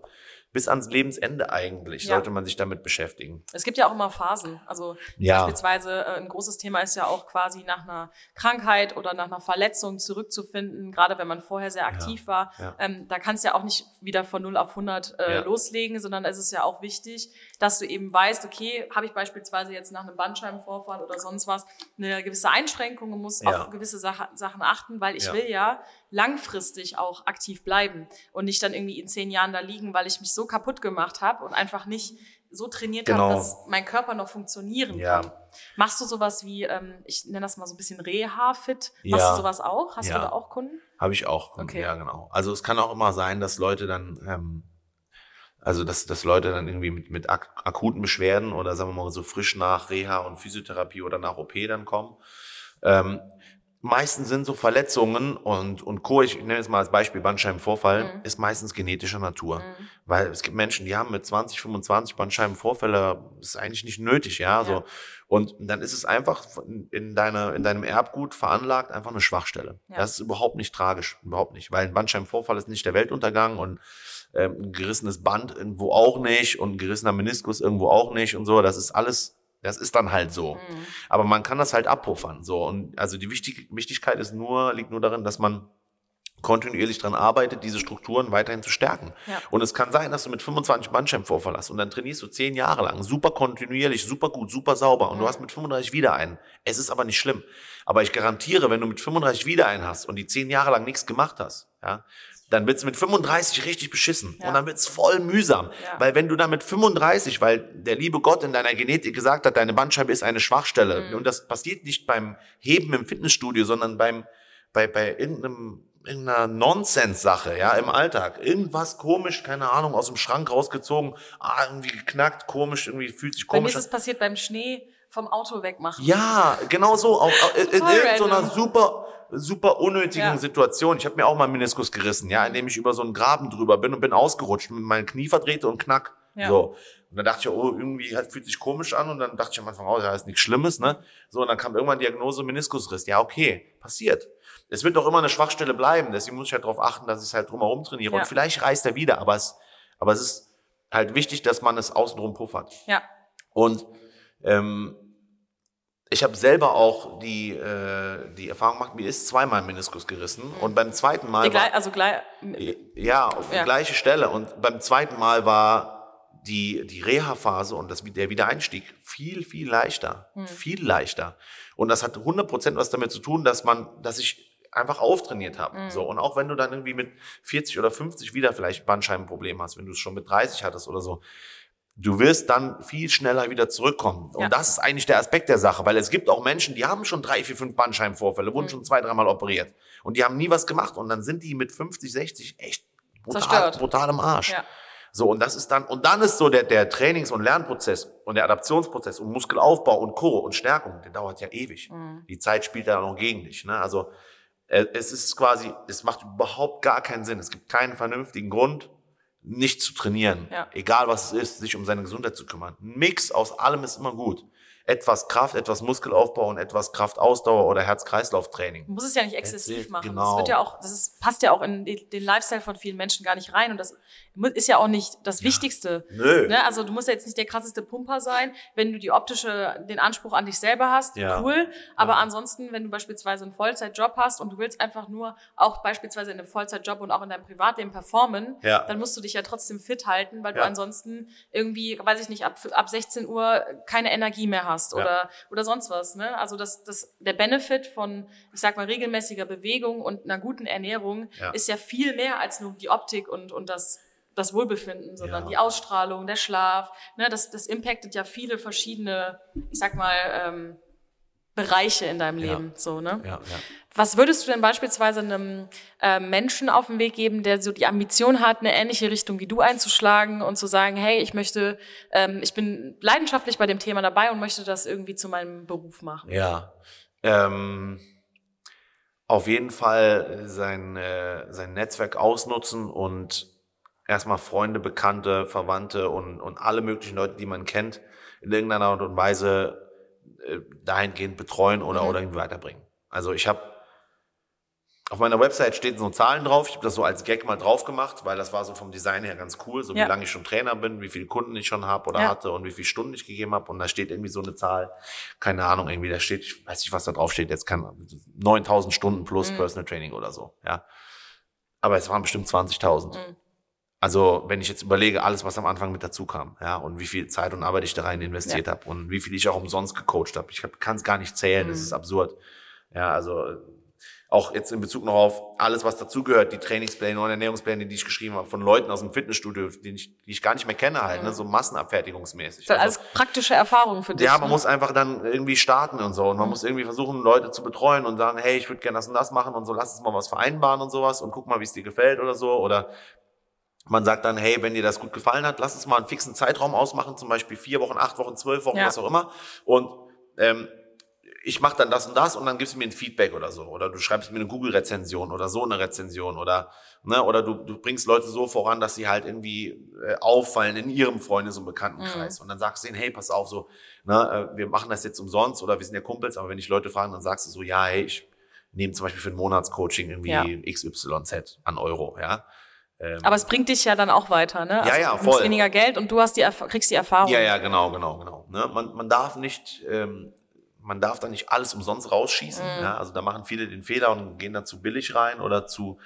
bis ans Lebensende eigentlich Ja. sollte man sich damit beschäftigen. Es gibt ja auch immer Phasen. Also Ja. beispielsweise äh, ein großes Thema ist ja auch quasi nach einer Krankheit oder nach einer Verletzung zurückzufinden, gerade wenn man vorher sehr aktiv war. ja. Ähm, da kannst du ja auch nicht wieder von 0 auf 100 äh, loslegen, sondern es ist ja auch wichtig, dass du eben weißt, okay, habe ich beispielsweise jetzt nach einem Bandscheibenvorfall oder sonst was eine gewisse Einschränkung und muss auf gewisse Sache, Sachen achten, weil ich will ja langfristig auch aktiv bleiben und nicht dann irgendwie in zehn Jahren da liegen, weil ich mich so kaputt gemacht habe und einfach nicht so trainiert Genau. habe, dass mein Körper noch funktionieren Ja. kann. Machst du sowas wie, ähm, ich nenne das mal so ein bisschen Reha-Fit? Machst Ja. du sowas auch? Hast Ja. du da auch Kunden? Habe ich auch. Okay. Ja, genau. Also es kann auch immer sein, dass Leute dann, ähm, also dass, dass Leute dann irgendwie mit, mit ak akuten Beschwerden oder sagen wir mal so frisch nach Reha und Physiotherapie oder nach OP dann kommen. Ähm, meistens sind so Verletzungen und, und Co., ich nenne jetzt mal als Beispiel Bandscheibenvorfall, Mhm. ist meistens genetischer Natur. Mhm. Weil es gibt Menschen, die haben mit 20, 25 Bandscheibenvorfälle, ist eigentlich nicht nötig, ja, Ja. so. Und dann ist es einfach in deiner, in deinem Erbgut veranlagt, einfach eine Schwachstelle. Ja. Das ist überhaupt nicht tragisch, überhaupt nicht, weil ein Bandscheibenvorfall ist nicht der Weltuntergang und ähm, ein gerissenes Band irgendwo auch nicht und ein gerissener Meniskus irgendwo auch nicht und so. Das ist alles, das ist dann halt so. Mhm. Aber man kann das halt abpuffern, so. Und also die Wichtig Wichtigkeit ist nur, liegt nur darin, dass man kontinuierlich dran arbeitet, diese Strukturen weiterhin zu stärken. Ja. Und es kann sein, dass du mit 25 Bandscheibenvorfall hast und dann trainierst du 10 Jahre lang, super kontinuierlich, super gut, super sauber und du Mhm. hast mit 35 wieder einen. Es ist aber nicht schlimm. Aber ich garantiere, wenn du mit 35 wieder einen hast und die 10 Jahre lang nichts gemacht hast, ja, dann wird's mit 35 richtig beschissen Ja. und dann wird's voll mühsam. Ja. Weil wenn du dann mit 35, weil der liebe Gott in deiner Genetik gesagt hat, deine Bandscheibe ist eine Schwachstelle Mhm. und das passiert nicht beim Heben im Fitnessstudio, sondern beim bei bei irgendeinem irgendeiner Nonsens-Sache, ja, im Alltag. Irgendwas komisch, keine Ahnung, aus dem Schrank rausgezogen, ah, irgendwie geknackt, komisch, irgendwie fühlt sich Bei mir komisch ist es passiert beim Schnee vom Auto wegmachen. ja, genau so. Auch, auch in in irgendeiner super, super unnötigen Ja. Situation. Ich habe mir auch mal einen Meniskus gerissen, ja, indem ich über so einen Graben drüber bin und bin ausgerutscht, mit meinem Knie verdrehte und knack. Ja. So. Und dann dachte ich, oh, irgendwie halt, fühlt sich komisch an und dann dachte ich am Anfang, oh, ja, ist nichts Schlimmes, ne? So, und dann kam irgendwann Diagnose Meniskusriss. Ja, okay, passiert. Es wird doch immer eine Schwachstelle bleiben, deswegen muss ich halt darauf achten, dass ich es halt drumherum trainiere. Ja. Und vielleicht reißt er wieder, aber es, aber es ist halt wichtig, dass man es außenrum puffert. Ja. Und ähm, ich habe selber auch die, äh, die Erfahrung gemacht, mir ist zweimal Meniskus gerissen. Und beim zweiten Mal Die war, also gleich, ja, auf die Ja. gleiche Stelle. Und beim zweiten Mal war die, die Reha-Phase und das, der Wiedereinstieg viel, viel leichter. Hm. Viel leichter. Und das hat 100% was damit zu tun, dass man, dass ich einfach auftrainiert habe. Mhm. So. Und auch wenn du dann irgendwie mit 40 oder 50 wieder vielleicht ein Bandscheibenproblem hast, wenn du es schon mit 30 hattest oder so, du wirst dann viel schneller wieder zurückkommen. Und Ja. das ist eigentlich der Aspekt der Sache, weil es gibt auch Menschen, die haben schon drei, vier, fünf Bandscheibenvorfälle, wurden Mhm. schon zwei, dreimal operiert. Und die haben nie was gemacht. Und dann sind die mit 50, 60 echt brutal, Zerstört. brutal im Arsch. ja. So, und das ist dann, und dann ist so der, der Trainings- und Lernprozess und der Adaptionsprozess und Muskelaufbau und Co. und Stärkung, der dauert ja ewig. Mhm. Die Zeit spielt da noch gegen dich. Ne? Also äh, es ist quasi, es macht überhaupt gar keinen Sinn. Es gibt keinen vernünftigen Grund, nicht zu trainieren. Ja. Egal was es ist, sich um seine Gesundheit zu kümmern. Ein Mix aus allem ist immer gut. Etwas Kraft, etwas Muskelaufbau und etwas Kraftausdauer oder Herz-Kreislauf-Training. Du musst es ja nicht exzessiv machen. Das genau. wird ja auch, das ist, passt ja auch in den Lifestyle von vielen Menschen gar nicht rein und das ist ja auch nicht das Wichtigste. Nö. Ne? Also du musst ja jetzt nicht der krasseste Pumper sein, wenn du die optische, den Anspruch an dich selber hast, Ja. cool. Aber Ja. ansonsten, wenn du beispielsweise einen Vollzeitjob hast und du willst einfach nur auch beispielsweise in einem Vollzeitjob und auch in deinem Privatleben performen, Ja. dann musst du dich ja trotzdem fit halten, weil du ansonsten irgendwie, weiß ich nicht, ab, ab 16 Uhr keine Energie mehr hast Ja. oder, oder sonst was. Ne? Also das, das, der Benefit von, ich sag mal, regelmäßiger Bewegung und einer guten Ernährung Ja. ist ja viel mehr als nur die Optik und, und das, das Wohlbefinden, sondern Ja. die Ausstrahlung, der Schlaf. Ne? Das, das impactet ja viele verschiedene, ich sag mal, ähm, Bereiche in deinem Ja. Leben, so, ne? Ja, ja. Was würdest du denn beispielsweise einem äh, Menschen auf den Weg geben, der so die Ambition hat, eine ähnliche Richtung wie du einzuschlagen und zu sagen, hey, ich möchte, ähm, ich bin leidenschaftlich bei dem Thema dabei und möchte das irgendwie zu meinem Beruf machen? Ja. Ähm, auf jeden Fall sein, äh, sein Netzwerk ausnutzen und erstmal Freunde, Bekannte, Verwandte und, und alle möglichen Leute, die man kennt, in irgendeiner Art und Weise dahingehend betreuen oder, Mhm. oder irgendwie weiterbringen. Also ich habe auf meiner Website stehen so Zahlen drauf. Ich habe das so als Gag mal drauf gemacht, weil das war so vom Design her ganz cool, so Ja. wie lange ich schon Trainer bin, wie viele Kunden ich schon habe oder Ja. hatte und wie viele Stunden ich gegeben habe. Und da steht irgendwie so eine Zahl, keine Ahnung, irgendwie da steht, ich weiß nicht, was da drauf steht, jetzt kann 9000 Stunden plus Mhm. Personal Training oder so, ja. Aber es waren bestimmt 20.000. Mhm. Also, wenn ich jetzt überlege, alles, was am Anfang mit dazu kam, ja, und wie viel Zeit und Arbeit ich da rein investiert habe und wie viel ich auch umsonst gecoacht habe. Ich kann es gar nicht zählen, das Mhm. ist absurd. Ja, also auch jetzt in Bezug noch auf alles, was dazugehört, die Trainingspläne und Ernährungspläne, die ich geschrieben habe, von Leuten aus dem Fitnessstudio, die ich, die ich gar nicht mehr kenne halt, ne, so massenabfertigungsmäßig. Das ist Also- alles praktische Erfahrung für dich. ja, man ne? muss einfach dann irgendwie starten und so. Und man Mhm. muss irgendwie versuchen, Leute zu betreuen und sagen, hey, ich würde gerne das und das machen und so, lass uns mal was vereinbaren und sowas und guck mal, wie es dir gefällt oder so. Oder man sagt dann, hey, wenn dir das gut gefallen hat, lass uns mal einen fixen Zeitraum ausmachen, zum Beispiel vier Wochen, acht Wochen, zwölf Wochen, Ja. was auch immer. Und ähm, ich mache dann das und das und dann gibst du mir ein Feedback oder so. Oder du schreibst mir eine Google-Rezension oder so eine Rezension oder ne, oder du, du bringst Leute so voran, dass sie halt irgendwie äh, auffallen in ihrem Freundes- und Bekanntenkreis. Und dann sagst du ihnen, hey, pass auf, so, ne, äh, wir machen das jetzt umsonst oder wir sind ja Kumpels, aber wenn ich Leute fragen, dann sagst du so, ja, hey, ich nehme zum Beispiel für ein Monatscoaching irgendwie Ja. XYZ an Euro, ja. Ähm, Aber es bringt dich ja dann auch weiter, ne? Ja, ja, du nimmst voll. weniger Geld und du hast die Erf kriegst die Erfahrung. Ja, ja, genau, genau, genau. Ne? Man, man darf nicht, ähm, man darf da nicht alles umsonst rausschießen. Mhm. Ja? Also da machen viele den Fehler und gehen da zu billig rein oder zu,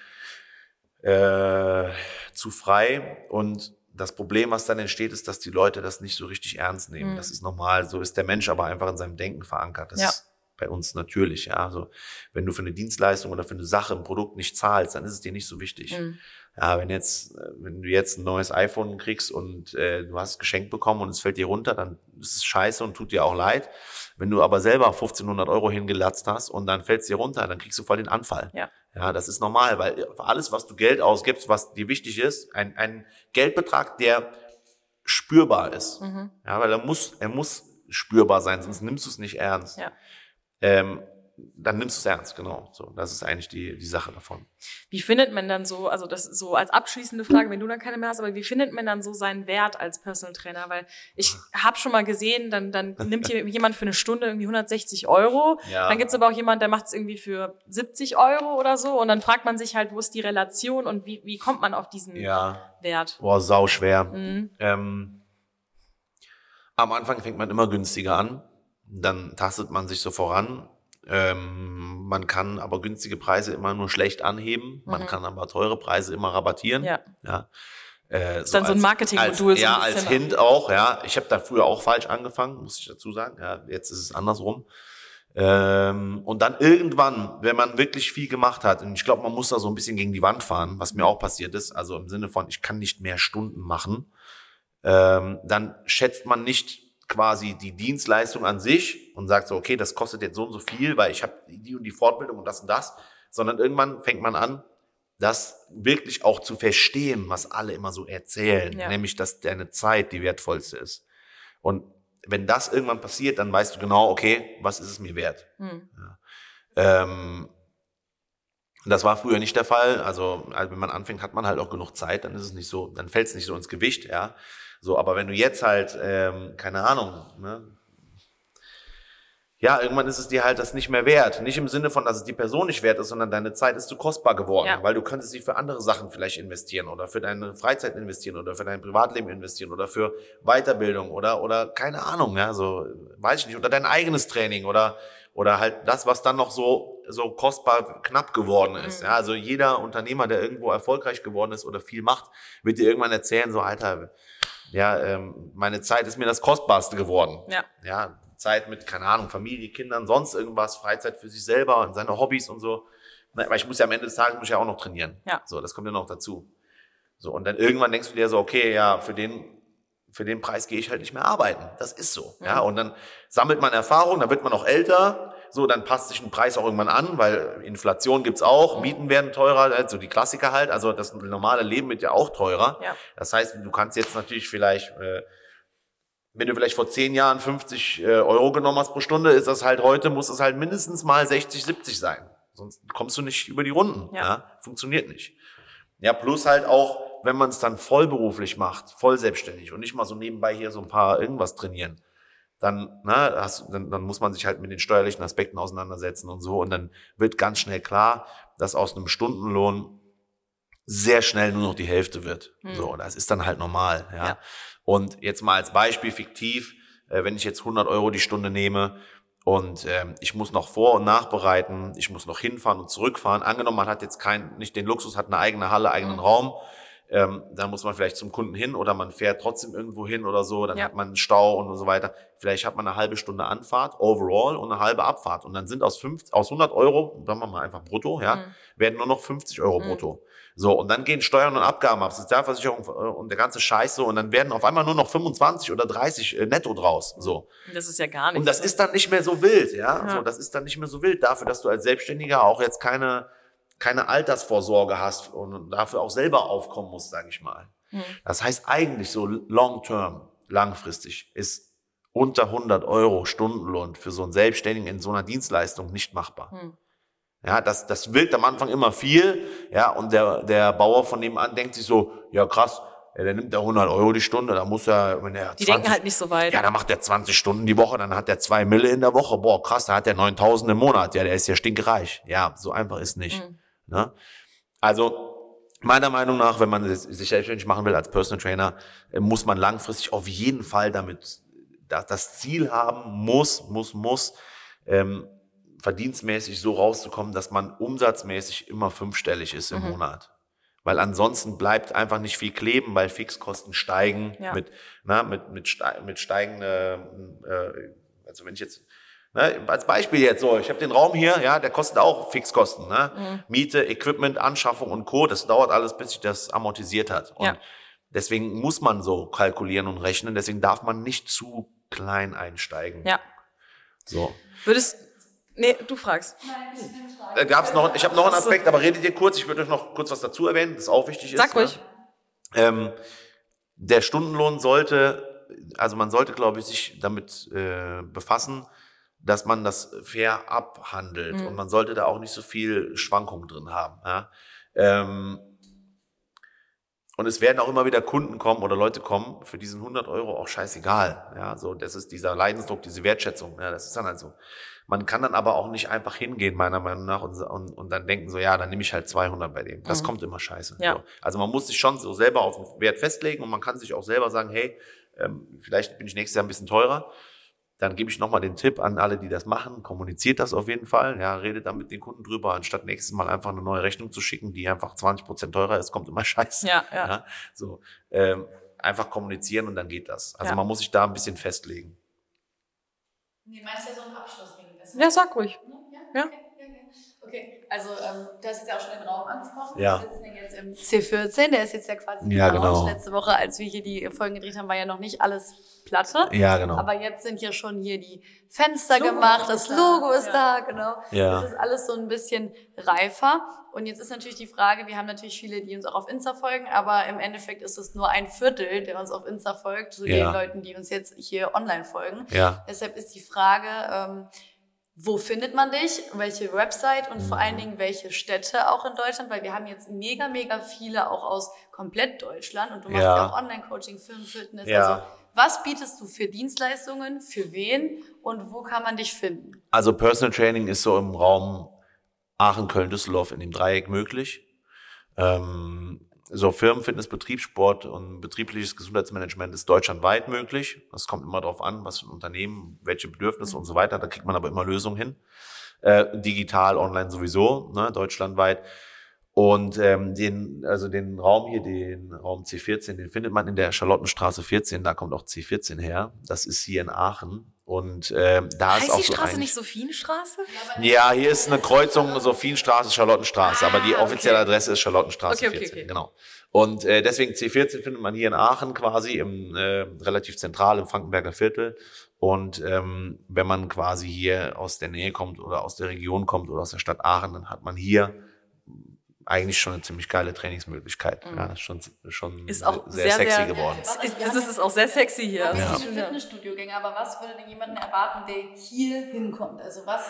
äh, zu frei. Und das Problem, was dann entsteht, ist, dass die Leute das nicht so richtig ernst nehmen. Mhm. Das ist normal. So ist der Mensch aber einfach in seinem Denken verankert. Das Ja. ist bei uns natürlich. Ja? Also wenn du für eine Dienstleistung oder für eine Sache, ein Produkt nicht zahlst, dann ist es dir nicht so wichtig. Mhm. Ja, wenn jetzt, äh, wenn du jetzt ein neues iPhone kriegst und äh, du hast es geschenkt bekommen und es fällt dir runter, dann ist es scheiße und tut dir auch leid. Wenn du aber selber 1500 Euro hingelatzt hast und dann fällt es dir runter, dann kriegst du voll den Anfall. Ja. Ja, das ist normal, weil alles, was du Geld ausgibst, was dir wichtig ist, ein, ein Geldbetrag, der spürbar ist. Mhm. Ja, weil er muss, er muss spürbar sein, sonst nimmst du es nicht ernst. Ja. Ähm, dann nimmst du es ernst, genau. So, das ist eigentlich die, die Sache davon. Wie findet man dann so, also das ist so als abschließende Frage, wenn du dann keine mehr hast, aber wie findet man dann so seinen Wert als Personal Trainer? Weil ich habe schon mal gesehen, dann, dann nimmt jemand für eine Stunde irgendwie 160 Euro. Ja. Dann gibt's aber auch jemand, der macht es irgendwie für 70 Euro oder so. Und dann fragt man sich halt, wo ist die Relation und wie, wie kommt man auf diesen Ja. Wert? Boah, sau schwer. Mhm. Ähm, am Anfang fängt man immer günstiger an, dann tastet man sich so voran. Ähm, man kann aber günstige Preise immer nur schlecht anheben, man Mhm. kann aber teure Preise immer rabattieren. Ja. ja. Äh, Ist dann so ein Marketingmodul Als, so ja, als. Hint auch, ja. Ich habe da früher auch falsch angefangen, muss ich dazu sagen. Ja, jetzt ist es andersrum. Ähm, und dann irgendwann, wenn man wirklich viel gemacht hat, und ich glaube, man muss da so ein bisschen gegen die Wand fahren, was mir auch passiert ist, also im Sinne von, ich kann nicht mehr Stunden machen, ähm, dann schätzt man nicht quasi die Dienstleistung an sich und sagt so, okay, das kostet jetzt so und so viel, weil ich habe die und die Fortbildung und das und das, sondern irgendwann fängt man an, das wirklich auch zu verstehen, was alle immer so erzählen, Ja. nämlich, dass deine Zeit die wertvollste ist. Und wenn das irgendwann passiert, dann weißt du genau, okay, was ist es mir wert? Mhm. Ähm, das war früher nicht der Fall. Also, also wenn man anfängt, hat man halt auch genug Zeit, dann ist es nicht so, dann fällt es nicht so ins Gewicht, ja. So, aber wenn du jetzt halt, ähm, keine Ahnung, ne, ja, irgendwann ist es dir halt das nicht mehr wert. Nicht im Sinne von, dass es die Person nicht wert ist, sondern deine Zeit ist zu kostbar geworden, Ja. weil du könntest sie für andere Sachen vielleicht investieren oder für deine Freizeit investieren oder für dein Privatleben investieren oder für Weiterbildung oder, oder keine Ahnung, ja, so, weiß ich nicht, oder dein eigenes Training oder, oder halt das, was dann noch so, so kostbar knapp geworden ist. Mhm. Ja, also jeder Unternehmer, der irgendwo erfolgreich geworden ist oder viel macht, wird dir irgendwann erzählen, so, Alter, ja, ähm, meine Zeit ist mir das Kostbarste geworden Ja. ja, Zeit mit, keine Ahnung, Familie, Kindern, sonst irgendwas, Freizeit für sich selber und seine Hobbys und so. Weil ich muss ja am Ende des Tages muss ich ja auch noch trainieren. Ja. So, das kommt ja noch dazu. So, und dann irgendwann denkst du dir so, okay, ja, für den, für den Preis gehe ich halt nicht mehr arbeiten. Das ist so. Ja, Mhm. und dann sammelt man Erfahrung, dann wird man auch älter So, dann passt sich ein Preis auch irgendwann an, weil Inflation gibt's auch, Mieten werden teurer, also die Klassiker halt. Also das normale Leben wird ja auch teurer. Ja. Das heißt, du kannst jetzt natürlich vielleicht, äh, wenn du vielleicht vor zehn Jahren 50 äh, Euro genommen hast pro Stunde, ist das halt heute, muss es halt mindestens mal 60, 70 sein. Sonst kommst du nicht über die Runden. Ja. Ja. Funktioniert nicht. Ja, plus halt auch, wenn man es dann vollberuflich macht, voll selbstständig und nicht mal so nebenbei hier so ein paar irgendwas trainieren, dann, na, hast, dann, dann muss man sich halt mit den steuerlichen Aspekten auseinandersetzen und so. Und dann wird ganz schnell klar, dass aus einem Stundenlohn sehr schnell nur noch die Hälfte wird. Hm. So, das ist dann halt normal. Ja. Ja. Und jetzt mal als Beispiel fiktiv, äh, wenn ich jetzt 100 Euro die Stunde nehme und ähm, ich muss noch vor- und nachbereiten, ich muss noch hinfahren und zurückfahren. Angenommen, man hat jetzt kein, nicht den Luxus, hat eine eigene Halle, eigenen Mhm. Raum. Ähm, dann muss man vielleicht zum Kunden hin oder man fährt trotzdem irgendwo hin oder so, dann Ja. hat man einen Stau und so weiter. Vielleicht hat man eine halbe Stunde Anfahrt overall und eine halbe Abfahrt. Und dann sind aus, 50, aus 100 Euro, sagen wir mal einfach brutto, ja, Mhm. werden nur noch 50 Euro Mhm. brutto. So, und dann gehen Steuern und Abgaben ab, Sozialversicherung äh, und der ganze Scheiß so, und dann werden auf einmal nur noch 25 oder 30 äh, netto draus. So. Das ist ja gar nichts. Und das ist dann nicht mehr so wild, ja. Ja. So, das ist dann nicht mehr so wild dafür, dass du als Selbstständiger auch jetzt keine, keine Altersvorsorge hast und dafür auch selber aufkommen musst, sage ich mal. Hm. Das heißt eigentlich so long term, langfristig, ist unter 100 Euro Stundenlohn für so einen Selbstständigen in so einer Dienstleistung nicht machbar. Hm. Ja, das, das wirkt am Anfang immer viel, ja, und der, der Bauer von nebenan denkt sich so, ja krass, ja, der nimmt ja 100 Euro die Stunde, da muss er, wenn er Die denken halt nicht so weit. ja, dann macht er 20 Stunden die Woche, dann hat er zwei Mille in der Woche. Boah, krass, da hat er 9000 im Monat. Ja, der ist ja stinkreich. Ja, so einfach ist nicht. Mhm. Ne? Also, meiner Meinung nach, wenn man es sich selbstständig machen will als Personal Trainer, äh, muss man langfristig auf jeden Fall damit das, Ziel haben, muss, muss, muss, ähm, verdienstmäßig so rauszukommen, dass man umsatzmäßig immer fünfstellig ist im Mhm. Monat. Weil ansonsten bleibt einfach nicht viel kleben, weil Fixkosten steigen Ja. mit, na, mit, mit, mit steigende, äh, also wenn ich jetzt, ne, als Beispiel jetzt so, ich habe den Raum hier, ja, der kostet auch Fixkosten, ne? Mhm. Miete, Equipment, Anschaffung und Co. Das dauert alles, bis sich das amortisiert hat. Und Ja. deswegen muss man so kalkulieren und rechnen. Deswegen darf man nicht zu klein einsteigen. Ja. So. Würdest. Nee, du fragst. Da gab's noch, ich habe noch einen. Aspekt, aber redet ihr kurz. Ich würde euch noch kurz was dazu erwähnen, das auch wichtig ist. Sag ruhig. Ne? Ähm, der Stundenlohn sollte, also man sollte, glaube ich, sich damit äh, befassen, dass man das fair abhandelt Mhm. und man sollte da auch nicht so viel Schwankung drin haben. Ja? Ähm, und es werden auch immer wieder Kunden kommen oder Leute kommen, für diesen 100 Euro auch scheißegal. Ja, so, das ist dieser Leidensdruck, diese Wertschätzung. Ja, das ist dann halt so. Man kann dann aber auch nicht einfach hingehen, meiner Meinung nach, und, und, und dann denken so, ja, dann nehme ich halt 200 bei dem. Das Mhm. kommt immer scheiße. Ja. So. Also man muss sich schon so selber auf den Wert festlegen und man kann sich auch selber sagen, hey, ähm, vielleicht bin ich nächstes Jahr ein bisschen teurer. Dann gebe ich nochmal den Tipp an alle, die das machen. Kommuniziert das auf jeden Fall. Ja, redet dann mit den Kunden drüber, anstatt nächstes Mal einfach eine neue Rechnung zu schicken, die einfach 20 Prozent teurer ist, kommt immer scheiße. Ja, ja. Ja, so, ähm, einfach kommunizieren und dann geht das. Also Ja. man muss sich da ein bisschen festlegen. Nee, meinst du ja so ein Abschlussding? Ja, sag ruhig. Ja? Ja. Okay, ja, ja. Okay. also ähm, du hast jetzt ja auch schon den Raum angesprochen. Ja. Wir sitzen jetzt im C14, der ist jetzt ja quasi Ja, genau. Letzte Woche, als wir hier die Folgen gedreht haben, war ja noch nicht alles Platte. Ja, genau. Aber jetzt sind ja schon hier die Fenster Logo gemacht, das da. Logo ist Ja. da, genau. Ja. Das ist alles so ein bisschen reifer. Und jetzt ist natürlich die Frage, wir haben natürlich viele, die uns auch auf Insta folgen, aber im Endeffekt ist es nur ein Viertel, der uns auf Insta folgt, zu Ja. den Leuten, die uns jetzt hier online folgen. ja. Deshalb ist die Frage, ähm, wo findet man dich? Welche Website und vor allen Dingen welche Städte auch in Deutschland? Weil wir haben jetzt mega, mega viele auch aus komplett Deutschland und du machst ja, Ja. auch Online-Coaching, Firmenfitness. Ja. Also was bietest du für Dienstleistungen, für wen und wo kann man dich finden? Also Personal Training ist so im Raum Aachen, Köln, Düsseldorf in dem Dreieck möglich. Ähm, so Firmenfitness, Betriebssport und betriebliches Gesundheitsmanagement ist deutschlandweit möglich. Das kommt immer darauf an, was für ein Unternehmen, welche Bedürfnisse und so weiter. Da kriegt man aber immer Lösungen hin. Äh, digital, online sowieso, ne, deutschlandweit. Und ähm, den, also den Raum hier, den Raum C14, den findet man in der Charlottenstraße 14, da kommt auch C14 her. Das ist hier in Aachen. Und ähm, da heißt ist auch die so Straße ein, nicht Sophienstraße? Ja, hier ist eine Kreuzung Sophienstraße, Charlottenstraße, aber die Ah, offizielle okay. Adresse ist Charlottenstraße Okay, okay, 14, okay. genau. Und äh, deswegen C14 findet man hier in Aachen quasi im äh, relativ zentral im Frankenberger Viertel. Und ähm, wenn man quasi hier aus der Nähe kommt oder aus der Region kommt oder aus der Stadt Aachen, dann hat man hier eigentlich schon eine ziemlich geile Trainingsmöglichkeit. Ja, ist schon, schon Mhm. Ist auch sehr, sehr, sexy sehr- geworden. Es ist, es ist auch sehr sexy hier. Ja. Ist ja. Fitnessstudio-Gänger, aber was würde denn jemanden erwarten, der hier hinkommt? Also was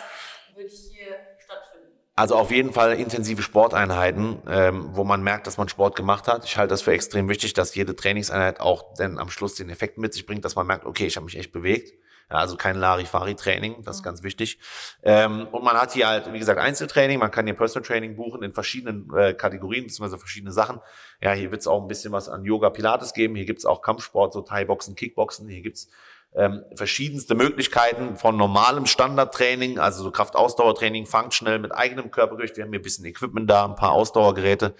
wird hier stattfinden? Also auf jeden Fall intensive Sporteinheiten, ähm, wo man merkt, dass man Sport gemacht hat. Ich halte das für extrem wichtig, dass jede Trainingseinheit auch dann am Schluss den Effekt mit sich bringt, dass man merkt, okay, ich habe mich echt bewegt. Ja, also kein Larifari-Training, das ist ganz wichtig. Ähm, und man hat hier halt, wie gesagt, Einzeltraining, man kann hier Personal Training buchen in verschiedenen äh, Kategorien, beziehungsweise verschiedene Sachen. Ja, hier wird es auch ein bisschen was an Yoga Pilates geben, hier gibt's auch Kampfsport, so Thai-Boxen, Kickboxen, hier gibt's ähm, verschiedenste Möglichkeiten von normalem Standardtraining, also so Kraftausdauertraining, functional mit eigenem Körpergewicht. Wir haben hier ein bisschen Equipment da, ein paar Ausdauergeräte.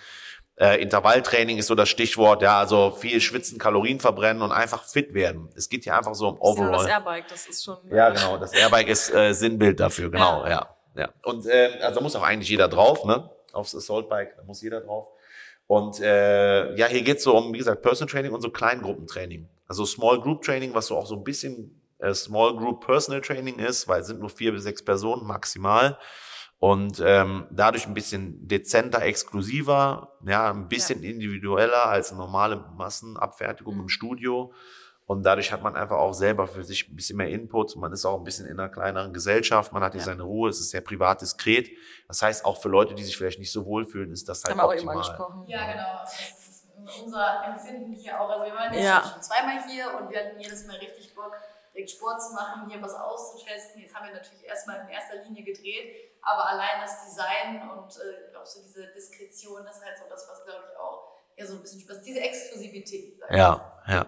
Äh, Intervalltraining ist so das Stichwort, ja, also viel schwitzen, Kalorien verbrennen und einfach fit werden. Es geht hier einfach so um Ich sehe nur das Overall. Airbike, das ist schon. Ja, genau. Das Airbike ist äh, Sinnbild dafür, genau, ja. Ja. ja. Und äh, also da muss auch eigentlich jeder drauf, ne? Aufs Assault Bike, da muss jeder drauf. Und äh, ja, hier geht's so um, wie gesagt, Personal Training und so Kleingruppentraining. Also Small Group Training, was so auch so ein bisschen äh, Small Group Personal Training ist, weil es sind nur vier bis sechs Personen maximal. Und ähm, dadurch ein bisschen dezenter, exklusiver, ja, ein bisschen individueller als normale Massenabfertigung im Studio. Und dadurch hat man einfach auch selber für sich ein bisschen mehr Input. Man ist auch ein bisschen in einer kleineren Gesellschaft. Man hat hier seine Ruhe. Es ist sehr privat, diskret. Das heißt, auch für Leute, die sich vielleicht nicht so wohlfühlen, ist das halt Haben wir auch eben optimal. angesprochen. Ja, genau. Das ist unser Empfinden hier auch. Also wir waren jetzt Ja. schon zweimal hier und wir hatten jedes Mal richtig Bock, direkt Sport zu machen, hier was auszutesten. Jetzt haben wir natürlich erstmal in erster Linie gedreht, aber allein das Design und äh, auch so diese Diskretion ist halt so das, was glaube ich auch eher so ein bisschen Spaß, diese Exklusivität. Ja, ja.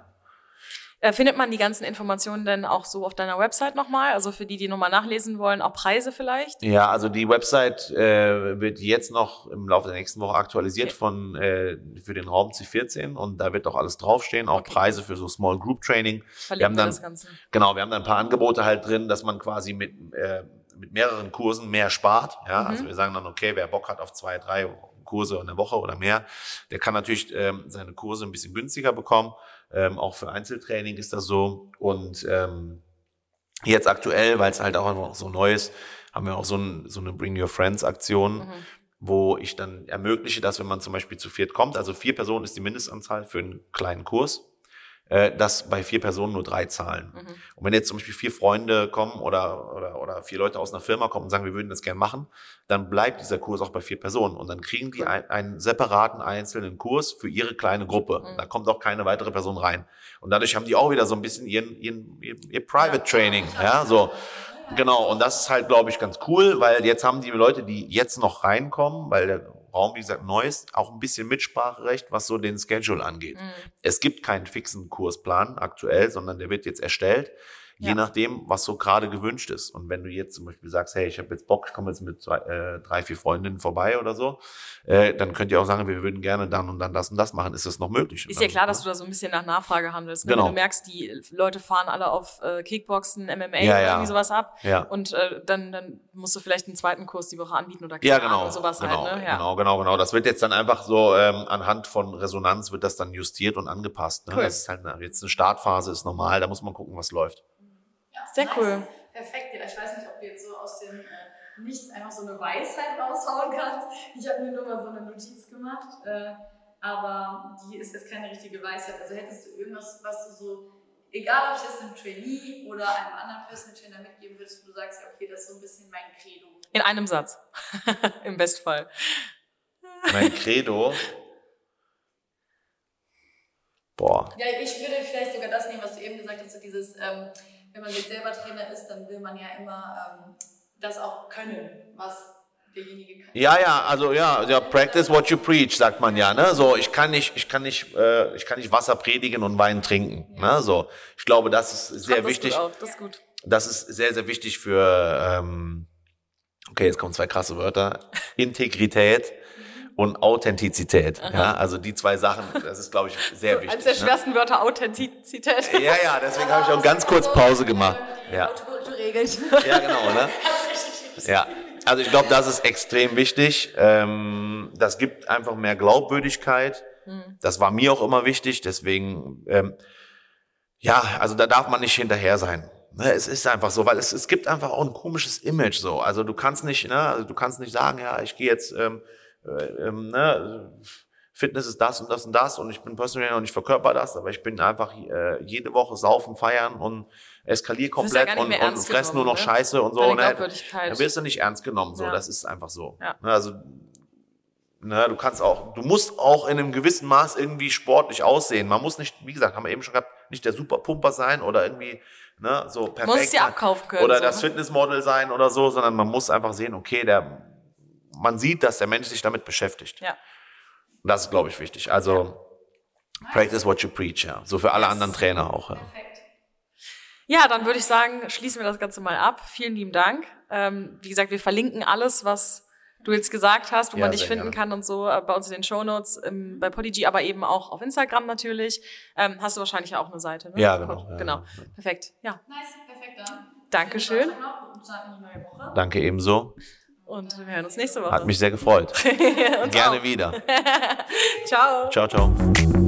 Äh, findet man die ganzen Informationen denn auch so auf deiner Website nochmal? Also für die, die nochmal nachlesen wollen, auch Preise vielleicht? Ja, also die Website äh, wird jetzt noch im Laufe der nächsten Woche aktualisiert Okay. von äh, für den Raum C14 und da wird auch alles draufstehen, auch Preise für so Small Group Training. Verlinken haben wir dann- das Ganze. Genau, wir haben da ein paar Angebote halt drin, dass man quasi mit äh, mit mehreren Kursen mehr spart. Ja, also wir sagen dann, okay, wer Bock hat auf zwei, drei Kurse in der Woche oder mehr, der kann natürlich ähm, seine Kurse ein bisschen günstiger bekommen. Ähm, auch für Einzeltraining ist das so. Und ähm, jetzt aktuell, weil es halt auch noch so neu ist, haben wir auch so, ein, so eine Bring Your Friends Aktion, Mhm. wo ich dann ermögliche, dass wenn man zum Beispiel zu viert kommt, also vier Personen ist die Mindestanzahl für einen kleinen Kurs, äh, dass bei vier Personen nur drei zahlen. Mhm. Und wenn jetzt zum Beispiel vier Freunde kommen oder, oder, oder vier Leute aus einer Firma kommen und sagen, wir würden das gerne machen, dann bleibt dieser Kurs auch bei vier Personen. Und dann kriegen die ein, einen separaten einzelnen Kurs für ihre kleine Gruppe. Mhm. Da kommt auch keine weitere Person rein. Und dadurch haben die auch wieder so ein bisschen ihren, ihren, ihr, ihr Private Training. Ja, so. Genau, und das ist halt, glaube ich, ganz cool, weil jetzt haben die Leute, die jetzt noch reinkommen, weil der Raum, wie gesagt, neu ist, auch ein bisschen Mitspracherecht, was so den Schedule angeht. Mhm. Es gibt keinen fixen Kursplan aktuell, sondern der wird jetzt erstellt, je Ja. nachdem, was so gerade gewünscht ist. Und wenn du jetzt zum Beispiel sagst, hey, ich habe jetzt Bock, ich komme jetzt mit zwei, äh, drei, vier Freundinnen vorbei oder so, äh, dann könnt ihr auch sagen, wir würden gerne dann und dann das und das machen. Ist das noch möglich? Ist ja dann, klar, dass du da so ein bisschen nach Nachfrage handelst. Ne? Genau. Wenn du merkst, die Leute fahren alle auf äh, Kickboxen, MMA Ja, oder irgendwie sowas ab. Ja. Und äh, dann, dann musst du vielleicht einen zweiten Kurs die Woche anbieten oder Ja, keine Ahnung, genau. sowas genau, halt. Ne? Ja. genau, genau, genau. Das wird jetzt dann einfach so ähm, anhand von Resonanz wird das dann justiert und angepasst. Ne? Cool. Das ist halt jetzt eine Startphase, ist normal. Da muss man gucken, was läuft. Sehr cool. Perfekt, ja. Ich weiß nicht, ob du jetzt so aus dem äh, Nichts einfach so eine Weisheit raushauen kannst. Ich habe mir nur mal so eine Notiz gemacht, äh, aber die ist jetzt keine richtige Weisheit. Also hättest du irgendwas, was du so, egal ob ich jetzt einem Trainee oder einem anderen Personal Trainer mitgeben würdest, wo du sagst, ja, okay, das ist so ein bisschen mein Credo. In einem Satz. Im Bestfall. Mein Credo. Boah. Ja, ich würde vielleicht sogar das nehmen, was du eben gesagt hast, so dieses, ähm, wenn man jetzt selber Trainer ist, dann will man ja immer ähm, das auch können, was derjenige kann. Ja, ja, also ja, ja, practice what you preach, sagt man ja, ne? So, ich kann nicht, ich kann nicht, äh, ich kann nicht Wasser predigen und Wein trinken, ne? So, ich glaube, das ist sehr das wichtig. Gut auf. Das ist gut. Das ist sehr, sehr wichtig für, ähm, okay, jetzt kommen zwei krasse Wörter, Integrität und Authentizität. Ja, also die zwei Sachen, das ist, glaube ich, sehr wichtig. Eines der ne? schwersten Wörter Authentizität. Ja, ja, deswegen habe ich auch ganz kurz Pause gemacht. Ja, ja genau, ne? Ja, also ich glaube, das ist extrem wichtig. Ähm, das gibt einfach mehr Glaubwürdigkeit. Das war mir auch immer wichtig. Deswegen, ähm, ja, also da darf man nicht hinterher sein. Ne, Es ist einfach so, weil es, es gibt einfach auch ein komisches Image so. Also du kannst nicht, ne, also du kannst nicht sagen, ja, ich gehe jetzt, ähm, äh, ähm, ne, Fitness ist das und das und das und ich bin Personal Trainer und ich verkörper das, aber ich bin einfach äh, jede Woche saufen, feiern und eskaliere ja komplett nicht und, und fress nur noch ne? Scheiße und so. Deine Ne? Glaubwürdigkeit. Da wirst du nicht ernst genommen, so. Ja. Das ist einfach so. Ja. Ne, Also Ne, du kannst auch, du musst auch in einem gewissen Maß irgendwie sportlich aussehen. Man muss nicht, wie gesagt, haben wir eben schon gehabt, nicht der Superpumper sein oder irgendwie ne, so perfekt. Muss sein. abkaufen können, Oder so, das ne? Fitnessmodel sein oder so, sondern man muss einfach sehen, okay, der, man sieht, dass der Mensch sich damit beschäftigt. Ja. Und das ist, glaube ich, wichtig. Also, practice what you preach, ja. So für alle anderen Trainer auch. Ja. Perfekt. Ja, dann würde ich sagen, schließen wir das Ganze mal ab. Vielen lieben Dank. Ähm, wie gesagt, wir verlinken alles, was du jetzt gesagt hast, wo Ja, man dich finden gerne. kann und so, äh, bei uns in den Shownotes, ähm, bei Podigy, aber eben auch auf Instagram natürlich. Ähm, hast du wahrscheinlich auch eine Seite, ne? Ja, genau, ja, genau. ja. Perfekt. Ja. Nice, perfekt dann. Dankeschön. Danke ebenso. Und wir hören uns nächste Woche. Hat mich sehr gefreut. Gerne auch. wieder. Ciao. Ciao, ciao.